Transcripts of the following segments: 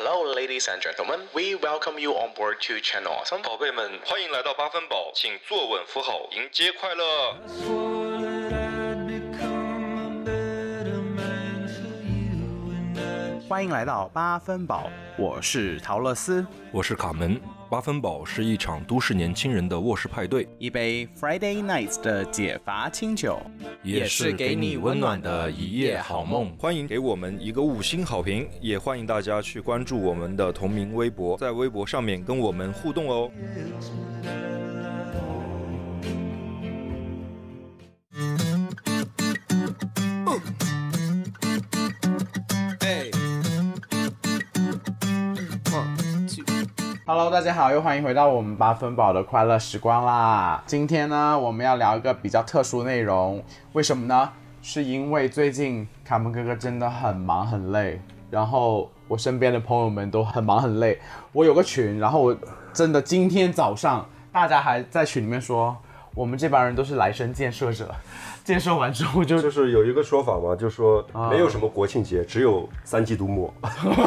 Hello, ladies and gentlemen. We welcome you on board to Channel Awesome. 宝贝们，欢迎来到八分饱，请坐稳扶好，迎接快乐。swore that I'd become a better man for you and I 欢迎来到八分饱，我是陶乐斯。我是卡门。八分饱是一场都市年轻人的卧室派对，一杯 Friday Nights 的解乏清酒，也是给你温暖的一夜好梦。欢迎给我们一个五星好评，也欢迎大家去关注我们的同名微博，在微博上面跟我们互动哦。大家好，又欢迎回到我们八分饱的快乐时光啦。今天呢，我们要聊一个比较特殊内容，为什么呢？是因为最近卡门哥哥真的很忙很累，然后我身边的朋友们都很忙很累。我有个群，然后我真的今天早上大家还在群里面说，我们这帮人都是来生建设者，建设完之后就就是有一个说法嘛，就说没有什么国庆节，只有三季度末。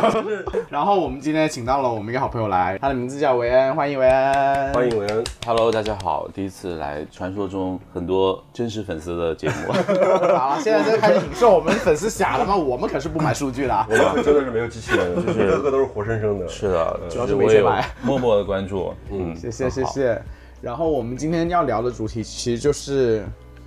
然后我们今天请到了我们一个好朋友来，他的名字叫维恩，欢迎维恩，欢迎维恩，Hello，大家好，第一次来传说中很多真实粉丝的节目。好了，现在就开始影射我们粉丝傻了吗？我们可是不买数据的啊。我们真的是没有机器人，就是个个都是活生生的。是的，主要是没钱买默默的关注。嗯，谢谢谢谢。然后我们今天要聊的主题其实就是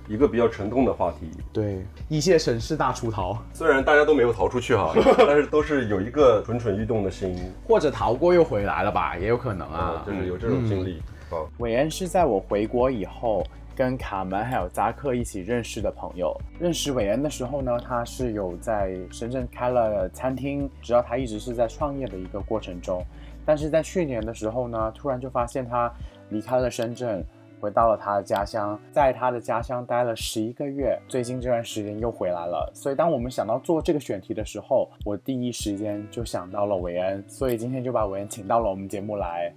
一个比较沉痛的话题。对一线城市大出逃，虽然大家都没有逃出去哈，但是都是有一个蠢蠢欲动的心，或者逃过又回来了吧，也有可能啊啊，。就是有这种经历。啊，韦恩是在我回国以后，跟卡门还有扎克一起认识的朋友。认识韦恩的时候呢，他是有在深圳开了餐厅，直到他一直是在创业的一个过程中。但是在去年的时候呢，突然就发现他离开了深圳，回到了他的家乡，在他的家乡待了十一个月。最近这段时间又回来了，所以当我们想到做这个选题的时候，我第一时间就想到了韦恩，所以今天就把韦恩请到了我们节目来。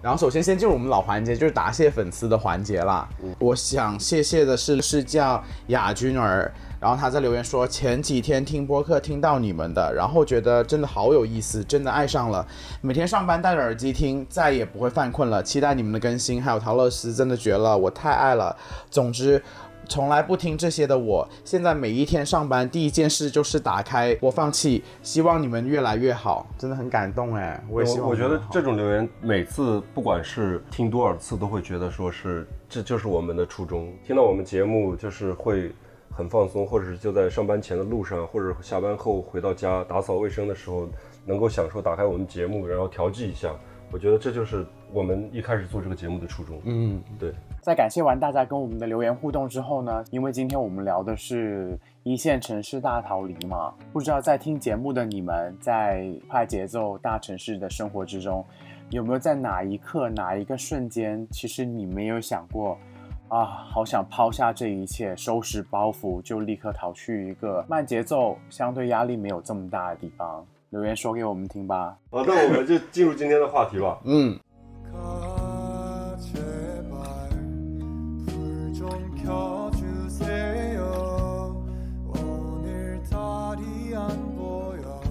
然后首先先进入我们老环节，就是答谢粉丝的环节啦。我想谢谢的是是叫雅君儿，然后他在留言说前几天听播客听到你们的，然后觉得真的好有意思，真的爱上了。每天上班戴着耳机听，再也不会犯困了。期待你们的更新，还有陶乐斯真的绝了，我太爱了。总之。从来不听这些的我，现在每一天上班第一件事就是打开播放器，希望你们越来越好，真的很感动哎！我也希望我我觉得这种留言每次不管是听多少次，都会觉得说是这就是我们的初衷。听到我们节目就是会很放松，或者是就在上班前的路上，或者下班后回到家打扫卫生的时候，能够享受打开我们节目，然后调剂一下。我觉得这就是我们一开始做这个节目的初衷。嗯，对。在感谢完大家跟我们的留言互动之后呢，因为今天我们聊的是一线城市大逃离嘛，不知道在听节目的你们，在快节奏大城市的生活之中，有没有在哪一刻、哪一个瞬间，其实你没有想过？啊，好想抛下这一切，收拾包袱，就立刻逃去一个慢节奏、相对压力没有这么大的地方。留言说给我们听吧。好，那我们就进入今天的话题吧。嗯，켜주세요 오늘 달이 안 보여요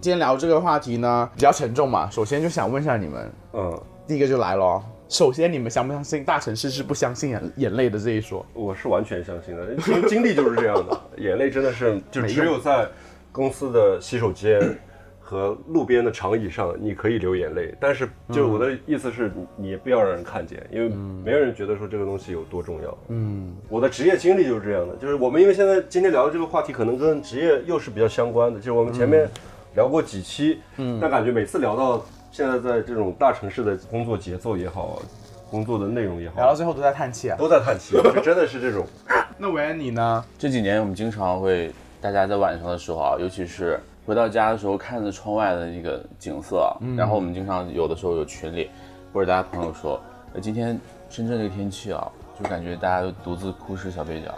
今天聊这个话题呢比较沉重嘛，首先就想问一下你们，嗯，第一个就来咯。首先，你们相不相信大城市是不相信眼眼泪的这一说？我是完全相信的，经经历就是这样的，眼泪真的是就只有在公司的洗手间 和路边的长椅上，你可以流眼泪。但是就是我的意思是，你你不要让人看见，因为没有人觉得说这个东西有多重要。嗯，我的职业经历就是这样的，就是我们因为现在今天聊的这个话题，可能跟职业又是比较相关的，就是我们前面聊过几期，嗯，但感觉每次聊到现在在这种大城市的工作节奏也好，工作的内容也好，聊到最后都在叹气啊。都在叹气，就真的是这种。那韦恩你呢？这几年我们经常会，大家在晚上的时候啊，尤其是回到家的时候，看着窗外的那个景色啊，然后我们经常有的时候有群里或者大家朋友说，呃，今天深圳这个天气啊，就感觉大家都独自哭湿小被角。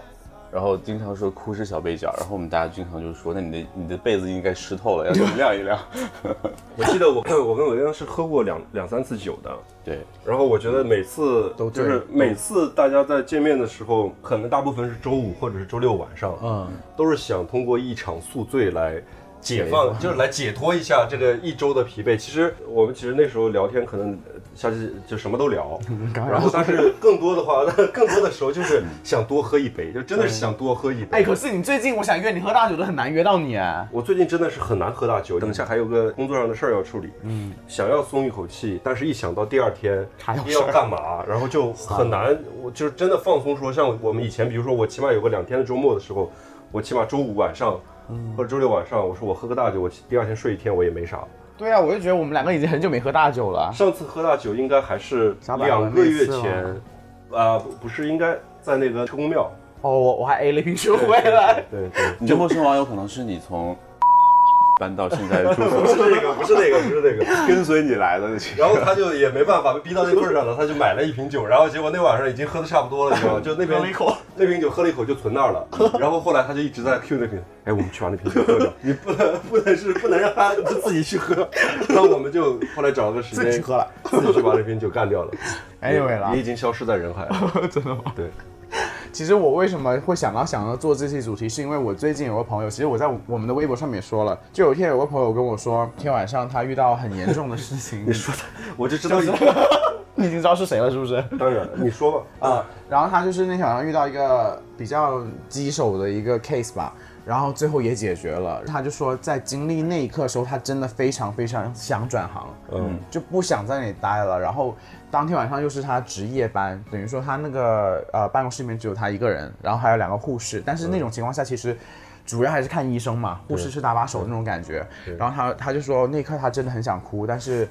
然后经常说哭湿小被角，然后我们大家经常就说，那你的你的被子应该湿透了，要去晾一晾。我记得我 我跟伟恩是喝过两两三次酒的，对，然后我觉得每次都就是每次大家在见面的时候，可能大部分是周五或者是周六晚上，嗯，都是想通过一场宿醉来解放，就是来解脱一下这个一周的疲惫。其实我们其实那时候聊天可能呃下去就什么都聊，然后但是 更多的话，更多的时候就是想多喝一杯，就真的是想多喝一杯。哎，可是你最近我想约你喝大酒都很难约到你。啊。我最近真的是很难喝大酒，等一下还有个工作上的事儿要处理，嗯，想要松一口气，但是一想到第二天还要干嘛，然后就很难，我就是真的放松说，像我们以前，比如说我起码有个两天的周末的时候，我起码周五晚上或者周六晚上，我说我喝个大酒，我第二天睡一天我也没啥。对啊，我就觉得我们两个已经很久没喝大酒了。上次喝大酒应该还是两个月前，啊、不不是应该在那个车公庙，哦，我我还 A 了一瓶酒回来。对对。你这陌生网友可能是你从搬到现在的住所，不是那个，不是那个，不是那个。跟随你来的。然后他就也没办法，被逼到那份儿上了，他就买了一瓶酒，然后结果那晚上已经喝的差不多了，你知道吗？就那边喝了一口，那瓶酒喝了一口就存那儿了。然后后来他就一直在 Q 那瓶，哎，我们去把那瓶酒喝掉，你不能不能是不能让他自己去喝。然后我们就后来找了个时间自己去喝了，自己去把那瓶酒干掉了。Anyway 啦也已经消失在人海了。真的吗？对，其实我为什么会想到想要做这期主题，是因为我最近有个朋友，其实我在我们的微博上面也说了，就有一天有个朋友跟我说，天晚上他遇到很严重的事情。你说的我就知道你。你已经知道是谁了，是不是？当然，你说吧。啊、然后他就是那天晚上遇到一个比较棘手的一个 case 吧，然后最后也解决了。他就说，在经历那一刻的时候，他真的非常非常想转行，嗯，就不想在那里待了。然后当天晚上又是他值夜班，等于说他那个呃办公室里面只有他一个人，然后还有两个护士。但是那种情况下，其实主要还是看医生嘛，护士是搭把手那种感觉。然后他他就说那一刻他真的很想哭，但是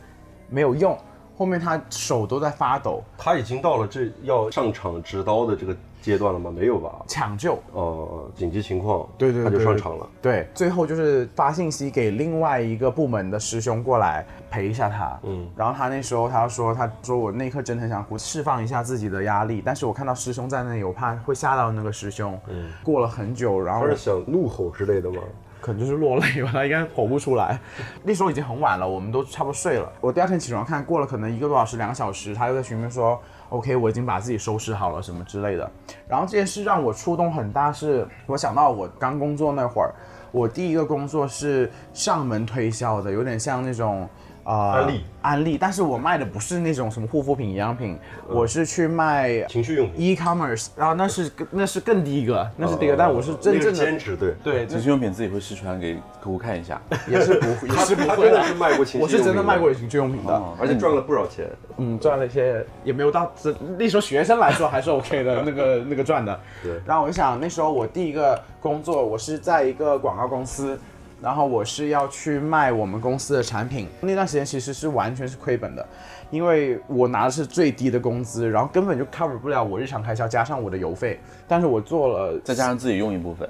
没有用。后面他手都在发抖，他已经到了这要上场执刀的这个阶段了吗？没有吧？抢救，呃，紧急情况，对对他就上场了。对，最后就是发信息给另外一个部门的师兄过来陪一下他。嗯然后他那时候他说，他说我那一刻真的很想哭，释放一下自己的压力。但是我看到师兄在那里，我怕会吓到那个师兄。嗯过了很久，然后他是想怒吼之类的吗？可能就是落泪吧，他应该吼不出来。那时候已经很晚了，我们都差不多睡了。我第二天起床看，过了可能一个多小时、两个小时，他又在群里面说：“OK，我已经把自己收拾好了，什么之类的。”然后这件事让我触动很大是，我想到我刚工作那会儿，我第一个工作是上门推销的，有点像那种。呃，安利。安利，但是我卖的不是那种什么护肤品、营养品，我是去卖情趣用品，e-commerce，然后那是更那是更低一个，那是第一个，但我是真正的兼职，对，对，情趣用品自己会试穿给客户看一下，也是不也是不会。真的是卖过情趣用品，我是真的卖过情趣用品的，哦而且赚了不少钱。嗯，赚了一些，也没有到这那时候学生来说还是 OK 的，那个 那个赚的。对。然后我就想，那时候我第一个工作，我是在一个广告公司，然后我是要去卖我们公司的产品。那段时间其实是完全是亏本的，因为我拿的是最低的工资，然后根本就 cover 不了我日常开销，加上我的邮费。但是我做了再加上自己用一部分。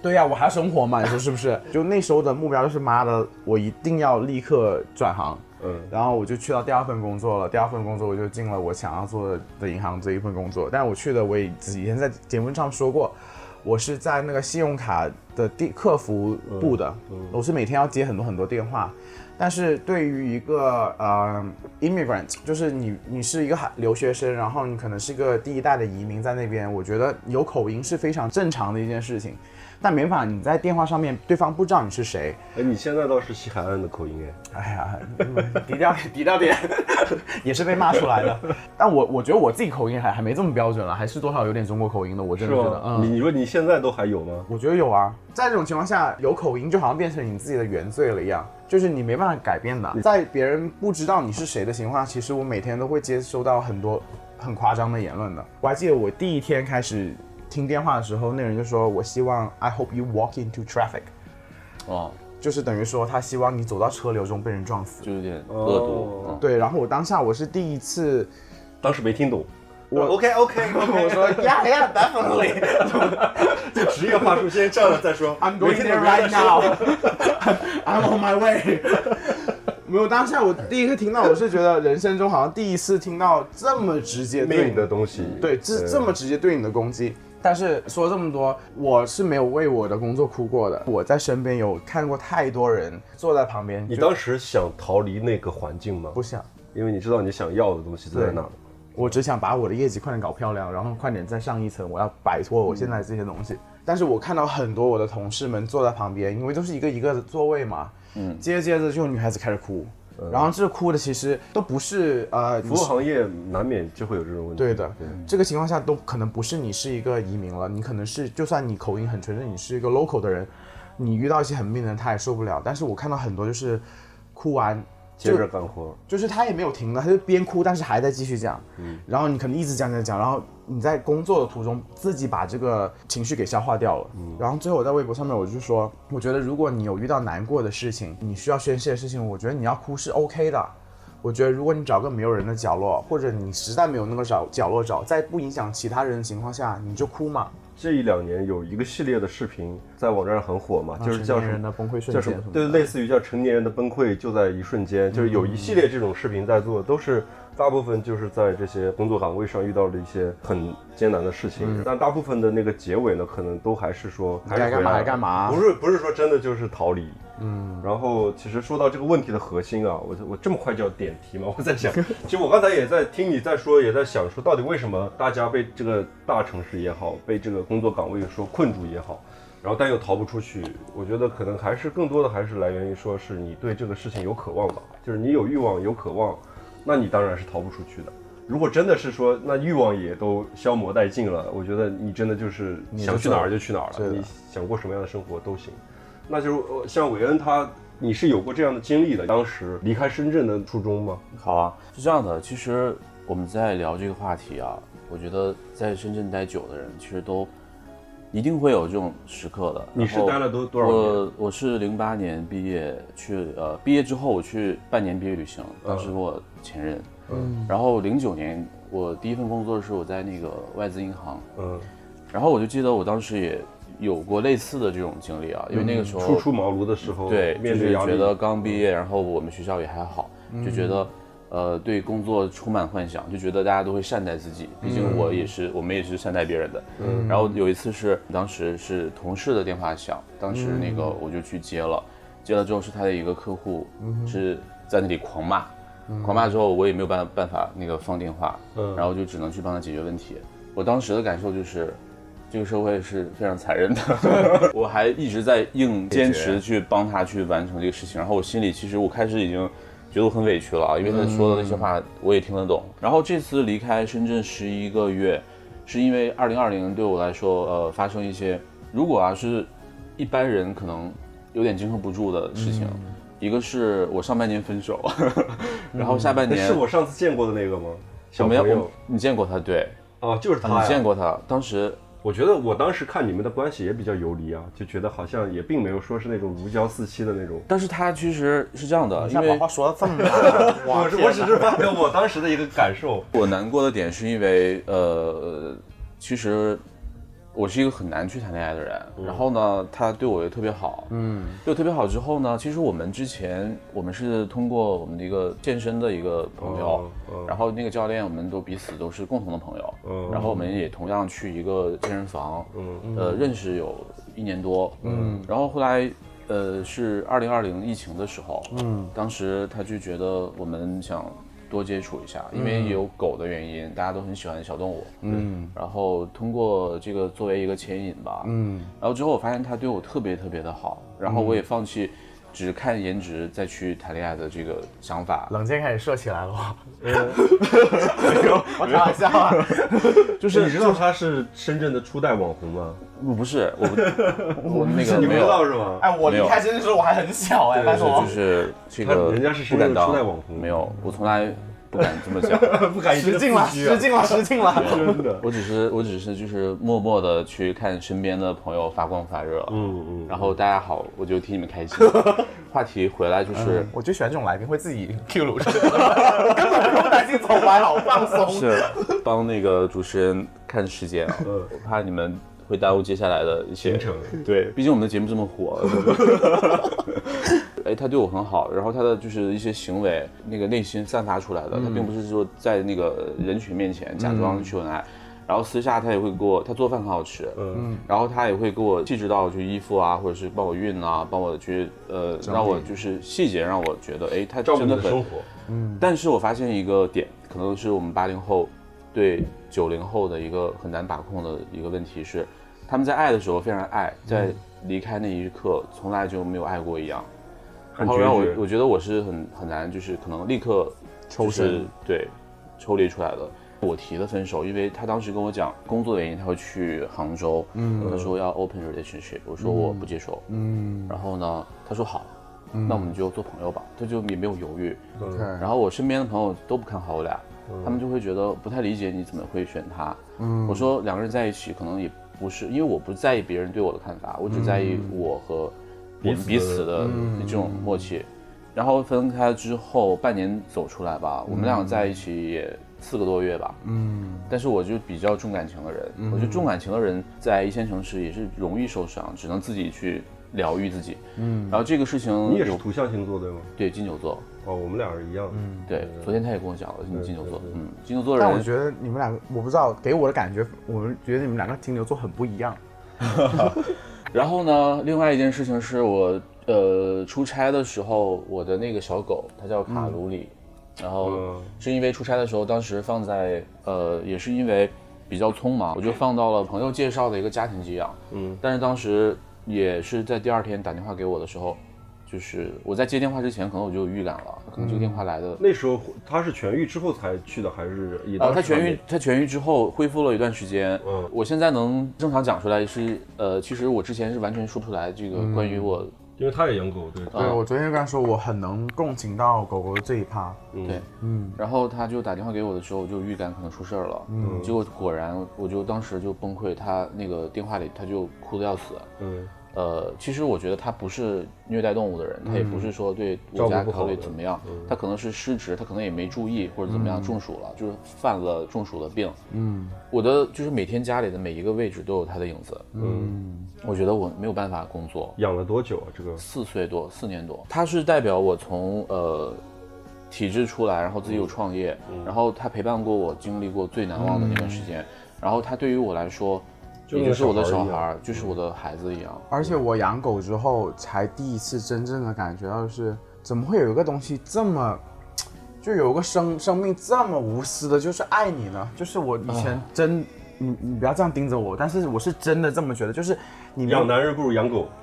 对呀、我还要生活嘛，你说是不是？就那时候的目标就是妈的，我一定要立刻转行。嗯，然后我就去到第二份工作了。第二份工作我就进了我想要做的银行这一份工作。但是我去的我也以前在节目上说过，我是在那个信用卡的店客服部的，我是每天要接很多很多电话。但是对于一个呃 immigrant，就是你你是一个留学生，然后你可能是一个第一代的移民在那边，我觉得有口音是非常正常的一件事情。但没办法，你在电话上面对方不知道你是谁，哎，你现在倒是西海岸的口音哎，哎呀，低调点，低调点，也是被骂出来的。但我我觉得我自己口音还还没这么标准了，还是多少有点中国口音的。我真的觉得，你嗯，你说你现在都还有吗？我觉得有啊。在这种情况下，有口音就好像变成你自己的原罪了一样，就是你没办法改变的。在别人不知道你是谁的情况下，其实我每天都会接收到很多很夸张的言论的。我还记得我第一天开始听电话的时候，那人就说：“我希望 I hope you walk into traffic。”哦，就是等于说他希望你走到车流中被人撞死。就有点恶毒。对，然后我当下我是第一次，当时没听懂。我 OK OK 我说 Yeah Yeah，definitely，就职业话术先上了再说。I'm going there right now. I'm on my way. 没有，当下我第一个听到，我是觉得人生中好像第一次听到这么直接对你的东西，对，这这么直接对你的攻击。但是说这么多，我是没有为我的工作哭过的。我在身边有看过太多人坐在旁边，你当时想逃离那个环境吗？不想，因为你知道你想要的东西在对哪。我只想把我的业绩快点搞漂亮，然后快点再上一层，我要摆脱我现在这些东西。但是我看到很多我的同事们坐在旁边，因为都是一个一个的座位嘛，嗯，接着接着就有女孩子开始哭，然后这哭的其实都不是呃，服务行业难免就会有这种问题。对的，这个情况下都可能不是你是一个移民了，你可能是就算你口音很纯正，你是一个 local 的人，你遇到一些很病的人，他也受不了。但是我看到很多就是哭完接着干活。就是他也没有停的，他就边哭，但是还在继续讲。嗯然后你可能一直讲讲讲，然后你在工作的途中自己把这个情绪给消化掉了。然后最后我在微博上面我就说，我觉得如果你有遇到难过的事情，你需要宣泄的事情，我觉得你要哭是 OK 的。我觉得如果你找个没有人的角落，或者你实在没有那个找角落找，在不影响其他人的情况下，你就哭嘛。这一两年有一个系列的视频在网站上很火嘛，就是叫成年什么人的崩溃瞬间什么？对，类似于叫成年人的崩溃就在一瞬间，就是有一系列这种视频在做，都是大部分就是在这些工作岗位上遇到了一些很艰难的事情，但大部分的那个结尾呢，可能都还是说还干嘛来干嘛不是不是说真的就是逃离。嗯，然后其实说到这个问题的核心啊，我我这么快就要点题吗？我在想，其实我刚才也在听你在说，也在想说，到底为什么大家被这个大城市也好，被这个工作岗位说困住也好，然后但又逃不出去？我觉得可能还是更多的还是来源于说是你对这个事情有渴望吧，就是你有欲望有渴望，那你当然是逃不出去的。如果真的是说那欲望也都消磨殆尽了，我觉得你真的就是你想去哪儿就去哪儿了，你想过什么样的生活都行。那就是呃像韦恩他，你是有过这样的经历的，当时离开深圳的初衷吗？好啊，是这样的，其实我们在聊这个话题啊，我觉得在深圳待久的人，其实都一定会有这种时刻的。你是待了多多少年？我我是零八年毕业去，呃，毕业之后我去半年毕业旅行，当时跟我前任，嗯。然后零九年我第一份工作是我在那个外资银行，嗯，然后我就记得我当时也有过类似的这种经历啊，因为那个时候初出茅庐的时候，对，就是觉得刚毕业，然后我们学校也还好，就觉得呃对工作充满幻想，就觉得大家都会善待自己，毕竟我也是，我们也是善待别人的。然后有一次是当时是同事的电话响，当时那个我就去接了，接了之后是他的一个客户是在那里狂骂。狂骂之后，我也没有办办法那个放电话，嗯然后就只能去帮他解决问题。我当时的感受就是，这个社会是非常残忍的，我还一直在硬坚持去帮他去完成这个事情。然后我心里其实我开始已经觉得我很委屈了啊，因为他说的那些话我也听得懂。然后这次离开深圳十一个月，是因为二零二零对我来说，呃，发生一些如果啊是一般人可能有点经受不住的事情。一个是我上半年分手，然后下半年那是我上次见过的那个吗？小我没有，朋友我你见过他对，啊，就是他呀你见过他，当时我觉得我当时看你们的关系也比较游离啊，就觉得好像也并没有说是那种如胶似漆的那种。但是他其实是这样的，因为话说的这么满，我是我只是发表我当时的一个感受。我难过的点是因为呃，其实我是一个很难去谈恋爱的人，然后呢，他对我也特别好，嗯，对我特别好之后呢，其实我们之前我们是通过我们的一个健身的一个朋友，然后那个教练我们都彼此都是共同的朋友，嗯然后我们也同样去一个健身房，嗯。呃，认识有一年多，嗯，然后后来。呃，是二零二零疫情的时候，嗯，当时他就觉得我们想多接触一下，因为有狗的原因，大家都很喜欢小动物，嗯，然后通过这个作为一个牵引吧，嗯，然后之后我发现他对我特别特别的好，然后我也放弃只看颜值再去谈恋爱的这个想法，冷箭开始射起来了。我开玩笑啊，就是你知道他是深圳的初代网红吗？不不是我不 我那个你不知没有，道是吗？哎，我没有离开深圳的时候我还很小哎，拜托是就。是这个人家是不敢当初代网红没有，我从来不敢这么讲。不敢失敬了，失敬了，失敬了。真的。我只是我只是就是默默的去看身边的朋友发光发热，嗯嗯，然后大家好，我就替你们开心。话题回来就是、我就喜欢这种来宾会自己 Q 鲁根本不用担心走歪，好放松。是帮那个主持人看时间啊，我怕你们会耽误接下来的一些行程。对，毕竟我们的节目这么火。哎，他对我很好，然后他的就是一些行为，那个内心散发出来的，他并不是说在那个人群面前假装秀恩爱，然后私下他也会给我，他做饭很好吃，嗯，然后他也会给我细致到就衣服啊，或者是帮我熨啊，帮我去呃，让我就是细节让我觉得，哎，他真的很嗯。但是我发现一个点，可能是我们八零后对九零后的一个很难把控的一个问题是，他们在爱的时候非常爱，在离开那一刻从来就没有爱过一样。很然后让我我觉得我是很很难，就是可能立刻抽身对抽离出来的。我提的分手，因为他当时跟我讲工作的原因，他会去杭州，嗯，他说要 open relationship，我说我不接受，嗯。然后呢，他说好，那我们就做朋友吧，他就也没有犹豫。，OK，然后我身边的朋友都不看好我俩，他们就会觉得不太理解你怎么会选他。嗯。我说两个人在一起可能也不是，因为我不在意别人对我的看法，我只在意我和我们彼此的这种默契。然后分开之后半年走出来吧，我们俩在一起也四个多月吧。嗯但是我就比较重感情的人，我觉得重感情的人在一线城市也是容易受伤，只能自己去疗愈自己。嗯然后这个事情你也是土象星座对吗？对金牛座，哦，我们俩是一样的。嗯。对，昨天他也跟我讲了，你金牛座嗯，金牛座的人，但我觉得你们两个，我不知道，给我的感觉，我们觉得你们两个金牛座很不一样。然后呢，另外一件事情是我呃出差的时候，我的那个小狗它叫卡鲁里，然后嗯是因为出差的时候，当时放在呃也是因为比较匆忙，我就放到了朋友介绍的一个家庭寄养，嗯，但是当时也是在第二天打电话给我的时候，就是我在接电话之前，可能我就有预感了，可能这个电话来的那时候他是痊愈之后才去的，还是也啊，当时还没他痊愈，他痊愈之后恢复了一段时间。嗯我现在能正常讲出来是，呃，其实我之前是完全说不出来这个关于我，因为他也养狗，对，啊对我昨天就跟他说，我很能共情到狗狗的这一趴。嗯对，嗯然后他就打电话给我的时候，我就预感可能出事儿了。嗯结果果然，我就当时就崩溃，他那个电话里他就哭的要死。嗯呃，其实我觉得他不是虐待动物的人，他也不是说对我家考虑怎么样，他可能是失职，他可能也没注意或者怎么样中暑了，就是犯了中暑的病。嗯。我的就是每天家里的每一个位置都有他的影子，嗯。我觉得我没有办法工作。养了多久啊？这个？四岁多，四年多，他是代表我从呃体制出来，然后自己有创业，然后他陪伴过我，经历过最难忘的那段时间，然后他对于我来说，就也就是我的小孩就是我的孩子一样。而且我养狗之后，才第一次真正的感觉到是，怎么会有一个东西这么，就有个生生命这么无私的，就是爱你呢？就是我以前真，你你不要这样盯着我，但是我是真的这么觉得，就是你养男人不如养狗。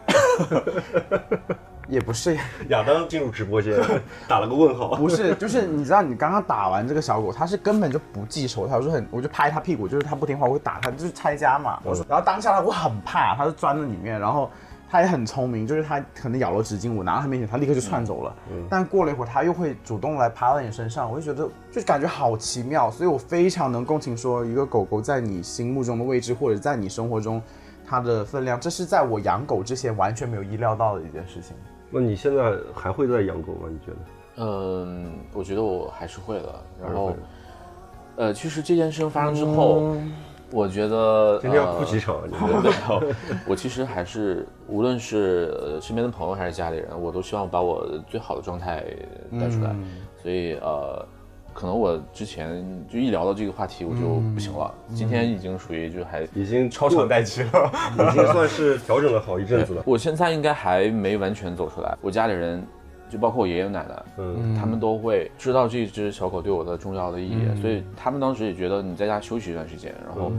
也不是，亚当进入直播间，打了个问号。不是，就是你知道，你刚刚打完这个小狗，它是根本就不记仇，它我就很，我就拍它屁股，就是它不听话，我会打它，就是拆家嘛。我说，然后当下它我很怕，它就钻在里面，然后它也很聪明，就是它可能咬了纸巾，我拿到它面前，它立刻就窜走了。但过了一会儿，它又会主动来爬到你身上，我就觉得就感觉好奇妙，所以我非常能共情说一个狗狗在你心目中的位置，或者在你生活中它的分量，这是在我养狗之前完全没有意料到的一件事情。那你现在还会再养狗吗？你觉得？嗯，我觉得我还是会的。然后呃，其实这件事情发生之后，我觉得今天要呃哭几场啊？你 没有，我其实还是无论是呃身边的朋友还是家里人，我都希望把我最好的状态带出来。所以呃，可能我之前就一聊到这个话题我就不行了，今天已经属于就还。已经超长待机了。已经算是调整了好一阵子了。我现在应该还没完全走出来，我家里人，就包括我爷爷奶奶，嗯，他们都会知道这只小狗对我的重要的意义，所以他们当时也觉得你在家休息一段时间，然后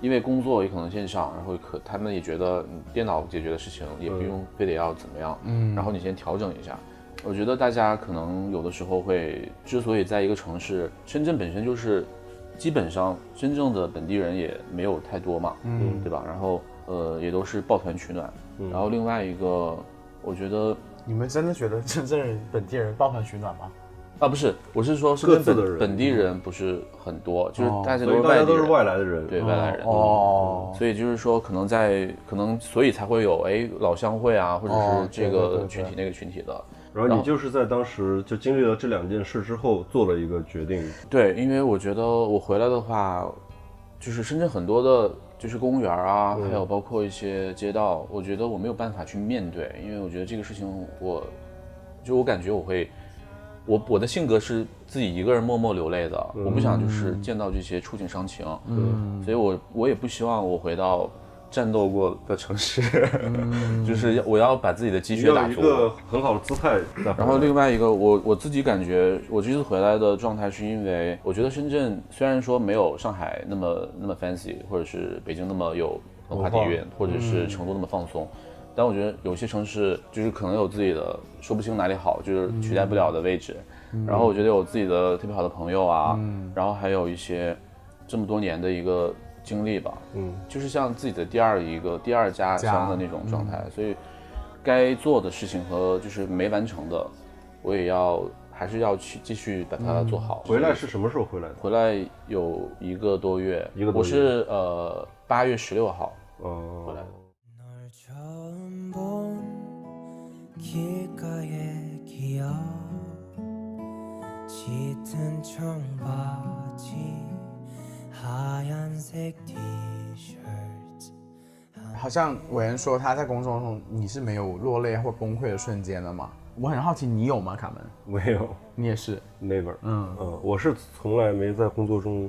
因为工作也可能线上，然后可他们也觉得嗯电脑解决的事情也不用非得要怎么样，嗯，然后你先调整一下。我觉得大家可能有的时候会，之所以在一个城市，深圳本身就是基本上真正的本地人也没有太多嘛，嗯，对吧？然后呃也都是抱团取暖，然后另外一个我觉得你们真的觉得深圳人本地人抱团取暖吗？啊，不是，我是说，是跟各自的人本本地人不是很多，就是哦大家都所以大家都是是外地人，外来的人。对外来人，哦，所以就是说，可能在可能所以才会有哎老乡会啊，或者哦是这个群体那个群体的，然后你就是在当时就经历了这两件事之后做了一个决定。对，因为我觉得我回来的话，就是深圳很多的，就是公园啊，还有包括一些街道，我觉得我没有办法去面对，因为我觉得这个事情我，就我感觉我会，我我的性格是自己一个人默默流泪的，我不想就是见到这些触景伤情，嗯，所以我我也不希望我回到战斗过的城市，就是要我要把自己的积蓄打出。一个很好的姿态。然后另外一个，我我自己感觉，我这次回来的状态是因为，我觉得深圳虽然说没有上海那么那么 fancy，或者是北京那么有文化底蕴，或者是成都那么放松。但我觉得有些城市就是可能有自己的说不清哪里好，就是取代不了的位置。然后我觉得有自己的特别好的朋友啊，然后还有一些这么多年的一个经历吧，嗯，就是像自己的第二一个第二家乡的那种状态，所以该做的事情和就是没完成的，我也要还是要去继续把它做好。回来是什么时候回来的？回来有一个多月，一个多月。我是呃八月十六号嗯回来的。널 好像伟恩说他在工作中你是没有落泪或崩溃的瞬间的嘛？我很好奇你有吗，卡门？没有 你也是，，never。嗯嗯，我是从来没在工作中，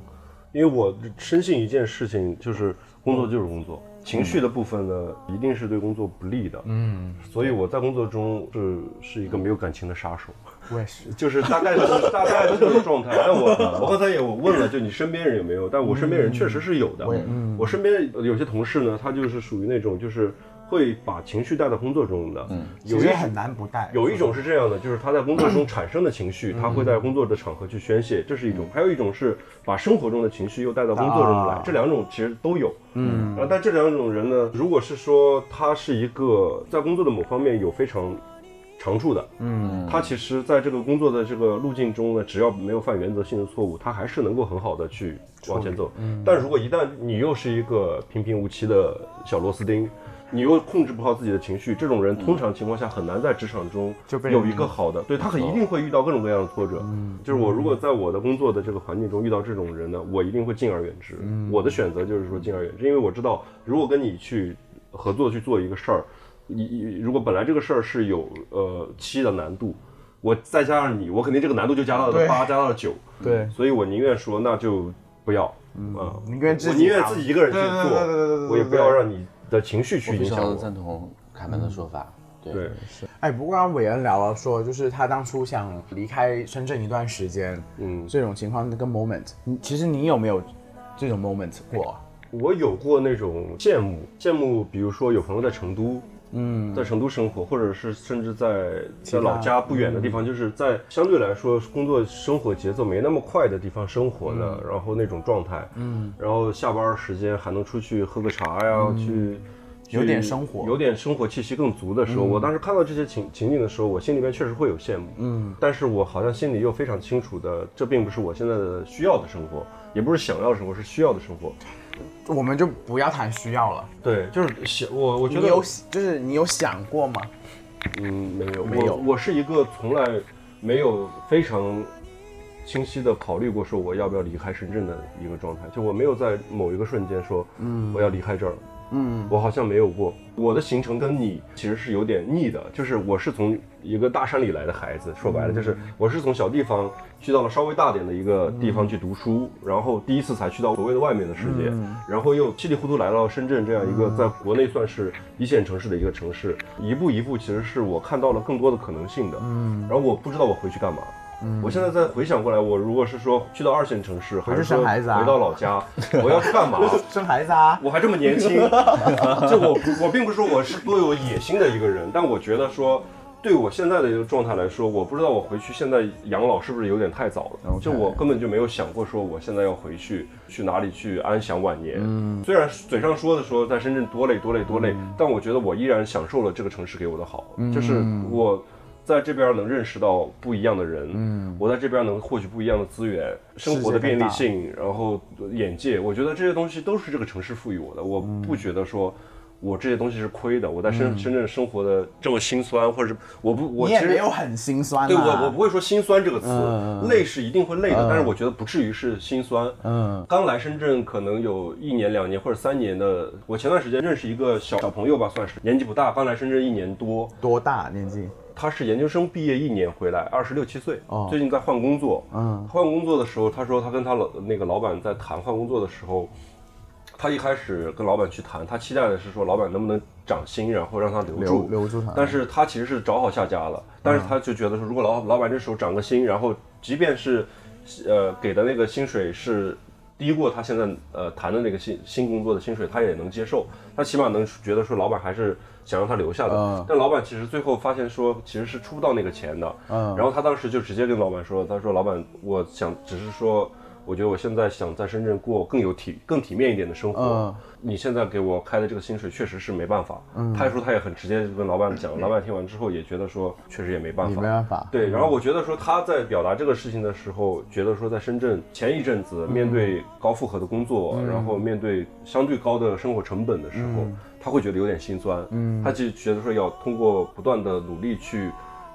因为我深信一件事情，就是工作就是工作，情绪的部分呢，一定是对工作不利的。嗯，所以我在工作中是是一个没有感情的杀手，我也是。就是大概是大概是这种状态。但我我刚才也我问了，就你身边人有没有？但我身边人确实是有的。我也嗯我身边有些同事呢，他就是属于那种就是会把情绪带到工作中的。嗯，有一其实很难不带。有一种是这样的，就是他在工作中产生的情绪，他会在工作的场合去宣泄，这是一种；还有一种是把生活中的情绪又带到工作中来啊，这两种其实都有。嗯，啊，但这两种人呢，如果是说他是一个在工作的某方面有非常长处的，嗯，他其实在这个工作的这个路径中呢，只要没有犯原则性的错误，他还是能够很好的去往前走。嗯但如果一旦你又是一个平平无奇的小螺丝钉，你又控制不好自己的情绪，这种人通常情况下很难在职场中有一个好的，对他很一定会遇到各种各样的挫折。嗯就是我如果在我的工作的这个环境中遇到这种人呢，我一定会敬而远之。嗯我的选择就是说敬而远之，因为我知道如果跟你去合作去做一个事儿，你你如果本来这个事儿是有呃七的难度，我再加上你，我肯定这个难度就加到了八，加到了九。对所以我宁愿说那就不要，嗯，宁愿自己我宁愿自己一个人去对对对对对对对做，我也不要让你的情绪去我非常影响我。赞同凯门的说法，对是，哎，不过刚刚伟恩聊了说，就是他当初想离开深圳一段时间，嗯，这种情况那个 moment，你其实你有没有这种 moment 过？我有过那种羡慕，羡慕，比如说有朋友在成都，嗯，在成都生活，或者是甚至在在老家不远的地方，就是在相对来说工作生活节奏没那么快的地方生活的，然后那种状态，嗯，然后下班时间还能出去喝个茶呀，去。去有点生活有点生活气息更足的时候，我当时看到这些情情景的时候，我心里面确实会有羡慕，嗯，但是我好像心里又非常清楚的，这并不是我现在的需要的生活，也不是想要的生活，是需要的生活。我们就不要谈需要了。对，就是想我，我觉得你有就是你有想过吗？嗯，没有，没有我。我是一个从来没有非常清晰的考虑过说我要不要离开深圳的一个状态，就我没有在某一个瞬间说，嗯，我要离开这儿。嗯，我好像没有过。我的行程跟你其实是有点逆的，就是我是从一个大山里来的孩子，说白了就是我是从小地方去到了稍微大点的一个地方去读书，然后第一次才去到所谓的外面的世界，然后又稀里糊涂来到深圳这样一个在国内算是一线城市的一个城市，一步一步其实是我看到了更多的可能性的，嗯，然后我不知道我回去干嘛。我现在再回想过来，我如果是说去到二线城市，还是说生孩子啊回到老家，我要去干嘛？生孩子啊？我还这么年轻，就 我我并不是说我是多有野心的一个人，但我觉得说，对我现在的一个状态来说，我不知道我回去现在养老是不是有点太早了就我根本就没有想过说我现在要回去去哪里去安享晚年。嗯，虽然嘴上说的说在深圳多累多累多累，但我觉得我依然享受了这个城市给我的好，就是我。在这边能认识到不一样的人，嗯，我在这边能获取不一样的资源，生活的便利性，然后眼界，我觉得这些东西都是这个城市赋予我的，我不觉得说。我这些东西是亏的，我在深、深圳生活的这么心酸，或者是我不我其实没有很心酸对啊我我不会说心酸这个词，嗯累是一定会累的，但是我觉得不至于是心酸。嗯，刚来深圳可能有一年、两年或者三年的，我前段时间认识一个小小朋友吧，算是年纪不大，刚来深圳一年多，多大年纪？他是研究生毕业一年回来，二十六七岁，哦。最近在换工作。嗯。换工作的时候，他说他跟他老那个老板在谈换工作的时候，他一开始跟老板去谈，他期待的是说老板能不能涨薪，然后让他留留住。留住他。但是他其实是找好下家了，但是他就觉得说，如果老老板这时候涨个薪，然后即便是呃给的那个薪水是。低过他现在呃谈的那个新新工作的薪水，他也能接受，他起码能觉得说老板还是想让他留下的。嗯但老板其实最后发现说其实是出不到那个钱的，嗯然后他当时就直接跟老板说，他说老板，我想只是说。我觉得我现在想在深圳过更有体、更体面一点的生活。嗯你现在给我开的这个薪水确实是没办法。他说他也很直接地跟老板讲，老板听完之后也觉得说确实也没办法。没办法。对，然后我觉得说他在表达这个事情的时候，觉得说在深圳前一阵子面对高负荷的工作，然后面对相对高的生活成本的时候，他会觉得有点心酸。嗯，他就觉得说要通过不断的努力去。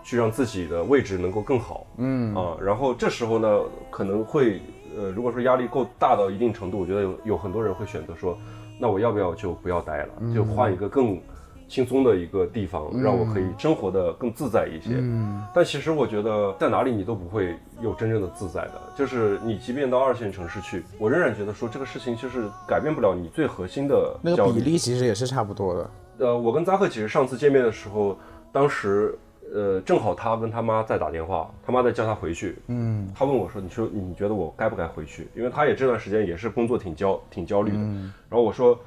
去让自己的位置能够更好，嗯啊，然后这时候呢，可能会，呃，如果说压力够大到一定程度，我觉得有有很多人会选择说，那我要不要就不要待了，就换一个更轻松的一个地方，让我可以生活的更自在一些。嗯，但其实我觉得在哪里你都不会有真正的自在的，就是你即便到二线城市去，我仍然觉得说这个事情就是改变不了你最核心的那个比例其实也是差不多的。呃，我跟扎克其实上次见面的时候，当时呃正好他跟他妈在打电话，他妈在叫他回去。嗯，他问我说：“你说你觉得我该不该回去？”因为他也这段时间也是工作挺焦挺焦虑的。然后我说。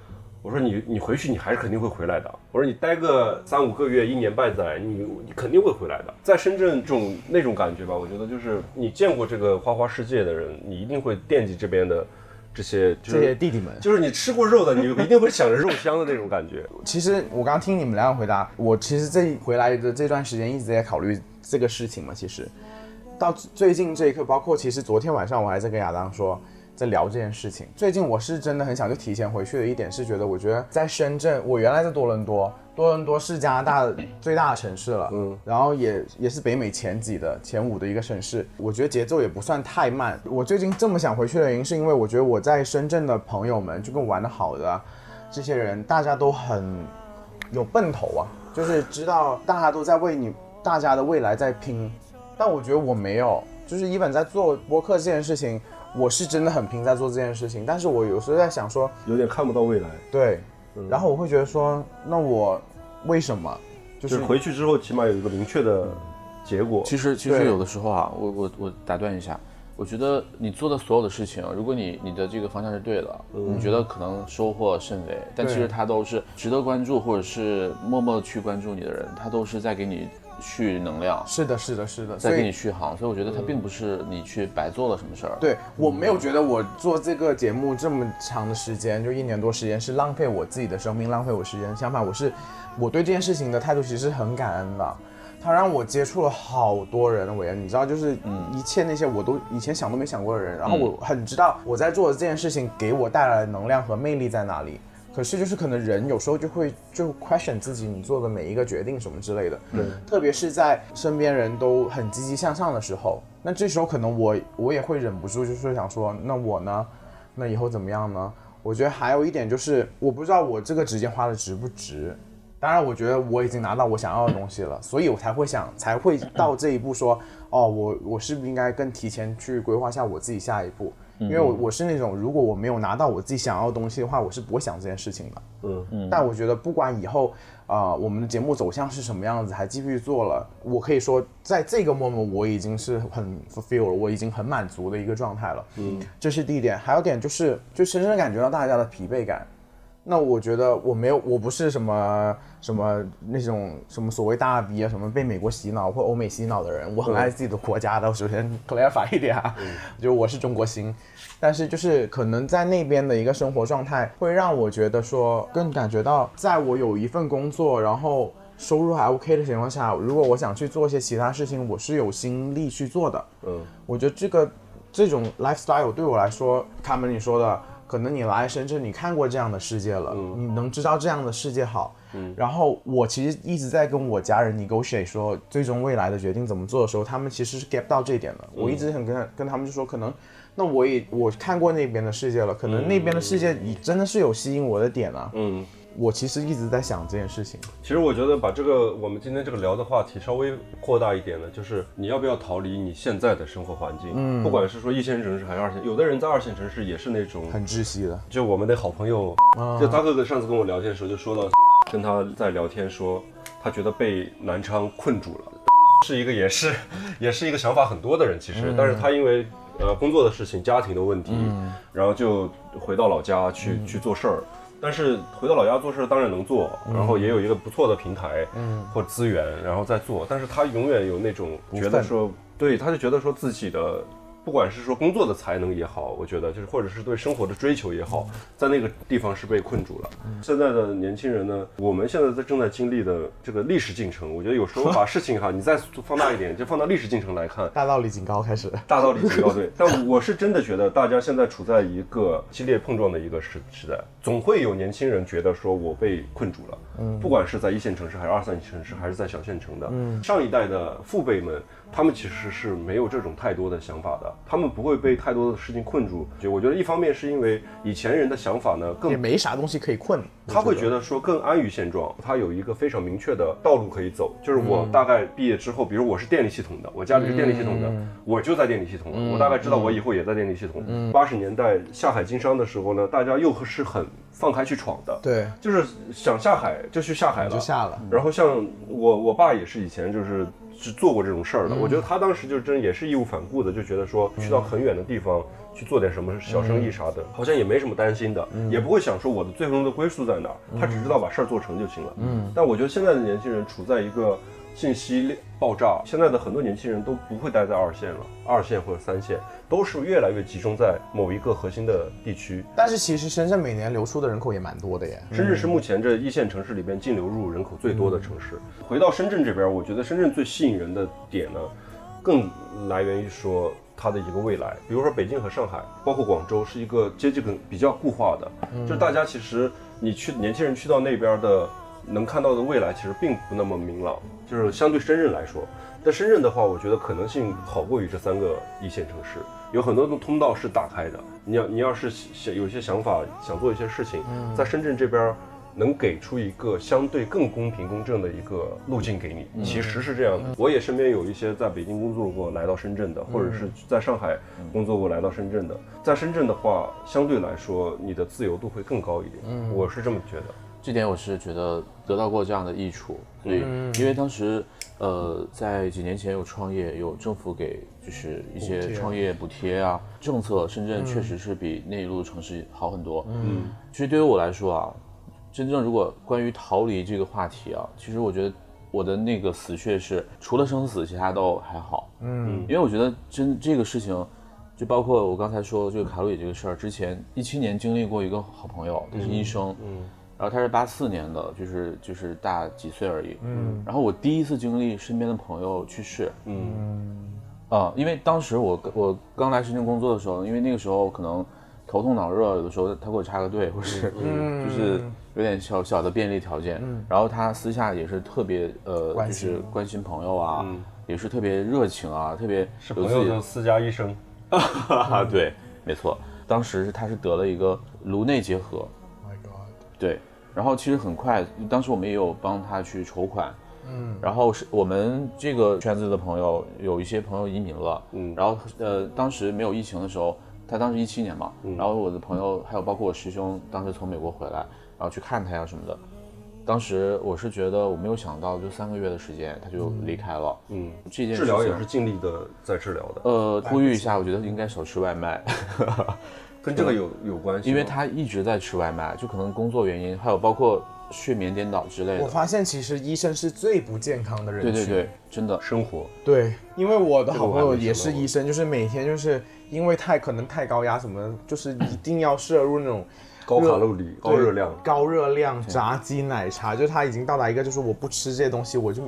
我说你你回去你还是肯定会回来的。我说你待个三五个月一年半载，你你肯定会回来的。在深圳这种那种感觉吧，我觉得就是你见过这个花花世界的人，你一定会惦记这边的这些就是这些弟弟们，就是你吃过肉的，你一定会想着肉香的那种感觉。其实我刚刚听你们两个回答，我其实这回来的这段时间一直在考虑这个事情嘛。其实到最近这一刻，包括其实昨天晚上我还在跟亚当说，在聊这件事情。最近我是真的很想就提前回去的一点是觉得，我觉得在深圳，我原来在多伦多，多伦多是加拿大最大的城市了，嗯，然后也也是北美前几的前五的一个城市，我觉得节奏也不算太慢。我最近这么想回去的原因，是因为我觉得我在深圳的朋友们，就跟我玩的好的啊这些人，大家都很有奔头啊，就是知道大家都在为你大家的未来在拼，但我觉得我没有，就是一本在做播客这件事情，我是真的很拼在做这件事情，但是我有时候在想说，有点看不到未来。对，然后我会觉得说，那我为什么？就就是是回去之后，起码有一个明确的结果。其实其实有的时候啊，我我我打断一下，我觉得你做的所有的事情，如果你你的这个方向是对的，你觉得可能收获甚微，但其实它都是值得关注，或者是默默去关注你的人，他都是在给你续能量，是的，是的，是的，所在给你以续航，所以我觉得它并不是你去白做了什么事儿。对我没有觉得我做这个节目这么长的时间，就一年多时间是浪费我自己的生命，浪费我时间。相反，我是我对这件事情的态度其实是很感恩的。它让我接触了好多人，韦恩，你知道，就是一切那些我都以前想都没想过的人，然后我很知道我在做的这件事情给我带来的能量和魅力在哪里。可是就是可能人有时候就会就 question 自己你做的每一个决定什么之类的，对特别是在身边人都很积极向上的时候，那这时候可能我我也会忍不住就是想说，那我呢，那以后怎么样呢？我觉得还有一点就是，我不知道我这个时间花的值不值。当然，我觉得我已经拿到我想要的东西了，所以我才会想，才会到这一步说，哦，我我是不是应该更提前去规划下我自己下一步？因为我我是那种，如果我没有拿到我自己想要的东西的话，我是不会想这件事情的。嗯嗯，但我觉得不管以后啊、呃我们的节目走向是什么样子，还继续做了，我可以说在这个 moment 我已经是很 fulfill 了，我已经很满足的一个状态了。嗯，这是第一点。还有点就是，就深深地感觉到大家的疲惫感。那我觉得我没有，我不是什么什么那种什么所谓大逼啊，什么被美国洗脑或欧美洗脑的人。我很爱自己的国家的，首先 clarify 一点啊，就我是中国心。但是就是可能在那边的一个生活状态，会让我觉得说，更感觉到，在我有一份工作，然后收入还 OK 的情况下，如果我想去做一些其他事情，我是有心力去做的。嗯，我觉得这个这种 lifestyle 对我来说，卡门你说的，可能你来深圳，你看过这样的世界了，你能知道这样的世界好。嗯，然后我其实一直在跟我家人 negotiate 说，最终未来的决定怎么做的时候，他们其实是 get 到这一点的。我一直很跟他跟他们就说，可能那我也我看过那边的世界了，可能那边的世界你真的是有吸引我的点啊。嗯，我其实一直在想这件事情。其实我觉得把这个我们今天这个聊的话题稍微扩大一点呢，就是你要不要逃离你现在的生活环境？嗯，不管是说一线城市还是二线，有的人在二线城市也是那种很窒息的，就我们的好朋友，就大哥哥上次跟我聊天的时候就说到，跟他在聊天说，他觉得被南昌困住了，是一个也是 也是一个想法很多的人，其实，但是他因为呃工作的事情、家庭的问题，然后就回到老家去、去做事儿。但是回到老家做事当然能做，然后也有一个不错的平台，嗯，或资源，然后再做。但是他永远有那种觉得说，对，他就觉得说自己的。不管是说工作的才能也好，我觉得就是或者是对生活的追求也好，在那个地方是被困住了。现在的年轻人呢，我们现在在正在经历的这个历史进程，我觉得有时候把事情哈，你再放大一点，就放到历史进程来看，大道理警告开始。大道理警告对，但我是真的觉得大家现在处在一个激烈碰撞的一个时时代，总会有年轻人觉得说我被困住了，嗯，不管是在一线城市还是二三线城市，还是在小县城的，嗯，上一代的父辈们，他们其实是没有这种太多的想法的，他们不会被太多的事情困住。就我觉得一方面是因为以前人的想法呢更也没啥东西可以困。他会觉得说更安于现状，他有一个非常明确的道路可以走，就是我大概毕业之后，比如我是电力系统的，我家里是电力系统的，我就在电力系统了，我大概知道我以后也在电力系统。八十年代下海经商的时候呢，大家又是很放开去闯的，对，就是想下海就去下海了，就下了。然后像我我爸也是以前就是是做过这种事儿的，我觉得他当时就真也是义无反顾的，就觉得说去到很远的地方去做点什么小生意啥的，好像也没什么担心的，也不会想说我的最终的归宿在哪儿，他只知道把事儿做成就行了。嗯，但我觉得现在的年轻人处在一个信息爆炸，现在的很多年轻人都不会待在二线了，二线或者三线都是越来越集中在某一个核心的地区。但是其实深圳每年流出的人口也蛮多的耶。深圳是目前这一线城市里边净流入人口最多的城市。回到深圳这边，我觉得深圳最吸引人的点呢，更来源于说它的一个未来。比如说北京和上海，包括广州，是一个阶级更比较固化的，就是大家其实你去年轻人去到那边的，能看到的未来其实并不那么明朗，就是相对深圳来说。但深圳的话，我觉得可能性好过于这三个一线城市，有很多的通道是打开的。你要你要是想有一些想法，想做一些事情，在深圳这边能给出一个相对更公平公正的一个路径给你，其实是这样的。我也身边有一些在北京工作过来到深圳的，或者是在上海工作过来到深圳的。在深圳的话，相对来说你的自由度会更高一点，我是这么觉得。这点我是觉得得到过这样的益处，所以因为当时呃在几年前有创业，有政府给就是一些创业补贴啊政策，深圳确实是比内陆城市好很多。嗯，其实对于我来说啊，真正如果关于逃离这个话题啊，其实我觉得我的那个死穴是除了生死，其他都还好。嗯，因为我觉得真这个事情，就包括我刚才说这个卡路里这个事儿，之前一七年经历过一个好朋友，他是医生。嗯。然后他是八四年的，就是就是大几岁而已。嗯。然后我第一次经历身边的朋友去世。嗯。啊，因为当时我我刚来深圳工作的时候，因为那个时候可能头痛脑热，有的时候他给我插个队，或是就是有点小小的便利条件。嗯。然后他私下也是特别呃，就是关心朋友啊，也是特别热情啊，特别是朋友的私家医生。啊，对，没错。当时他是得了一个颅内结核。My God。对。然后其实很快，当时我们也有帮他去筹款，嗯，然后是我们这个圈子的朋友有一些朋友移民了，嗯，然后呃当时没有疫情的时候，他当时一七年嘛，然后我的朋友还有包括我师兄当时从美国回来，然后去看他呀什么的，当时我是觉得我没有想到，就三个月的时间他就离开了，嗯，这件治疗也是尽力的在治疗的，呃，呼吁一下，我觉得应该少吃外卖。跟这个有有关系，因为他一直在吃外卖，就可能工作原因，还有包括睡眠颠倒之类的。我发现其实医生是最不健康的人对对对，真的。生活。对，因为我的好朋友也是医生，就是每天就是因为太可能太高压什么，就是一定要摄入那种高卡路里、高热量、高热量炸鸡奶茶，就是他已经到达一个就是我不吃这些东西我就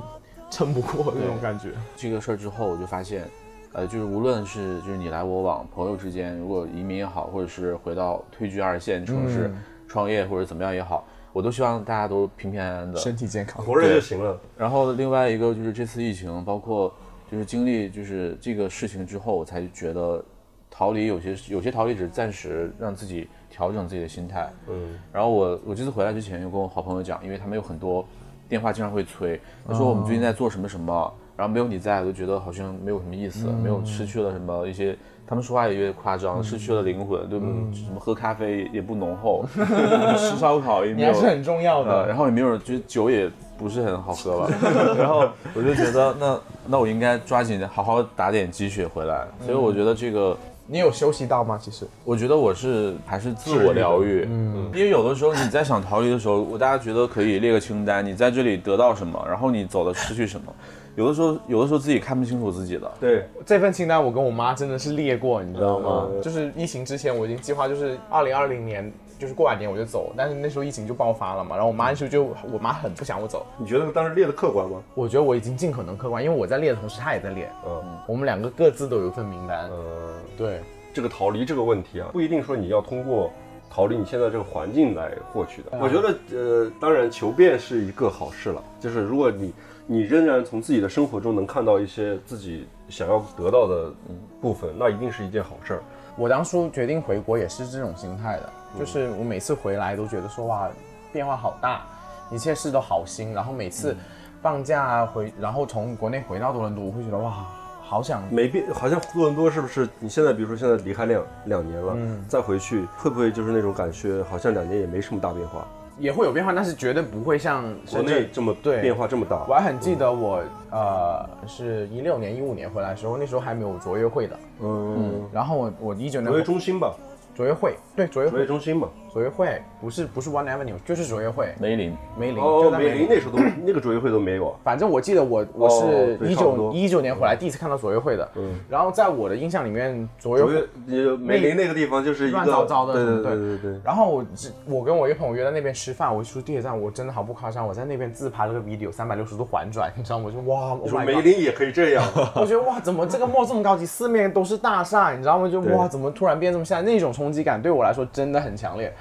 撑不过那种感觉。这个事儿之后，我就发现。呃，就是无论是就是你来我往，朋友之间，如果移民也好，或者是回到退居二线城市创业或者怎么样也好，我都希望大家都平平安安的，身体健康，活着就行了。然后另外一个就是这次疫情，包括就是经历就是这个事情之后，我才觉得逃离有些有些逃离只是暂时让自己调整自己的心态。嗯。然后我我这次回来之前又跟我好朋友讲，因为他们有很多电话经常会催，他说我们最近在做什么什么。然后没有你在，就觉得好像没有什么意思，没有失去了什么一些，他们说话也越夸张，失去了灵魂，对不什么喝咖啡也不浓厚，吃烧烤也没有，还是很重要的。然后也没有，就是酒也不是很好喝了。然后我就觉得，那那我应该抓紧好好打点鸡血回来。所以我觉得这个你有休息到吗？其实我觉得我是还是自我疗愈，嗯，因为有的时候你在想逃离的时候，我大家觉得可以列个清单，你在这里得到什么，然后你走了失去什么，有的时候有的时候自己看不清楚自己的，对，这份清单我跟我妈真的是列过，你知道吗？嗯就是疫情之前我已经计划就是二零二零年就是过完年我就走，但是那时候疫情就爆发了嘛，然后我妈那时候就我妈很不想我走，你觉得当时列的客观吗？我觉得我已经尽可能客观，因为我在列的同时她也在列，嗯我们两个各自都有一份名单，嗯，对。这个逃离这个问题啊，不一定说你要通过逃离你现在这个环境来获取的。我觉得，呃，当然求变是一个好事了，就是如果你你仍然从自己的生活中能看到一些自己想要得到的部分，那一定是一件好事儿。我当初决定回国也是这种心态的，就是我每次回来都觉得说哇，变化好大，一切事都好新，然后每次放假回，然后从国内回到多伦多，我会觉得哇，好想没变，好像多伦多是不是？你现在比如说现在离开两两年了，再回去会不会就是那种感觉，好像两年也没什么大变化？也会有变化，但是绝对不会像国内这么对变化这么大我。还很记得我呃是一六年一五年回来的时候，那时候还没有卓越会的，嗯，然后我我一九年卓越年中心吧，卓越会对卓越卓越会中心嘛。卓越会不是不是 One Avenue 就是卓越会梅林，梅林哦，就在美林那时候都 那个卓越会都没有啊。反正我记得我我是一差不多九一九年回来第一次看到卓越会的，嗯然后在我的印象里面，卓越卓越，呃美林那个地方就是一个乱糟糟的对对对对对对。然后我只我跟我一个朋友约在那边吃饭，我出地铁站，我真的毫不夸张，我在那边自拍了个 video，三百六十度环转，你知道吗？我就哇，Oh 说 my 梅！林也可以这样，我觉得哇，怎么这个 mall 这么高级，四面都是大厦，你知道吗？就哇，怎么突然变这么像？那种冲击感对我来说真的很强烈。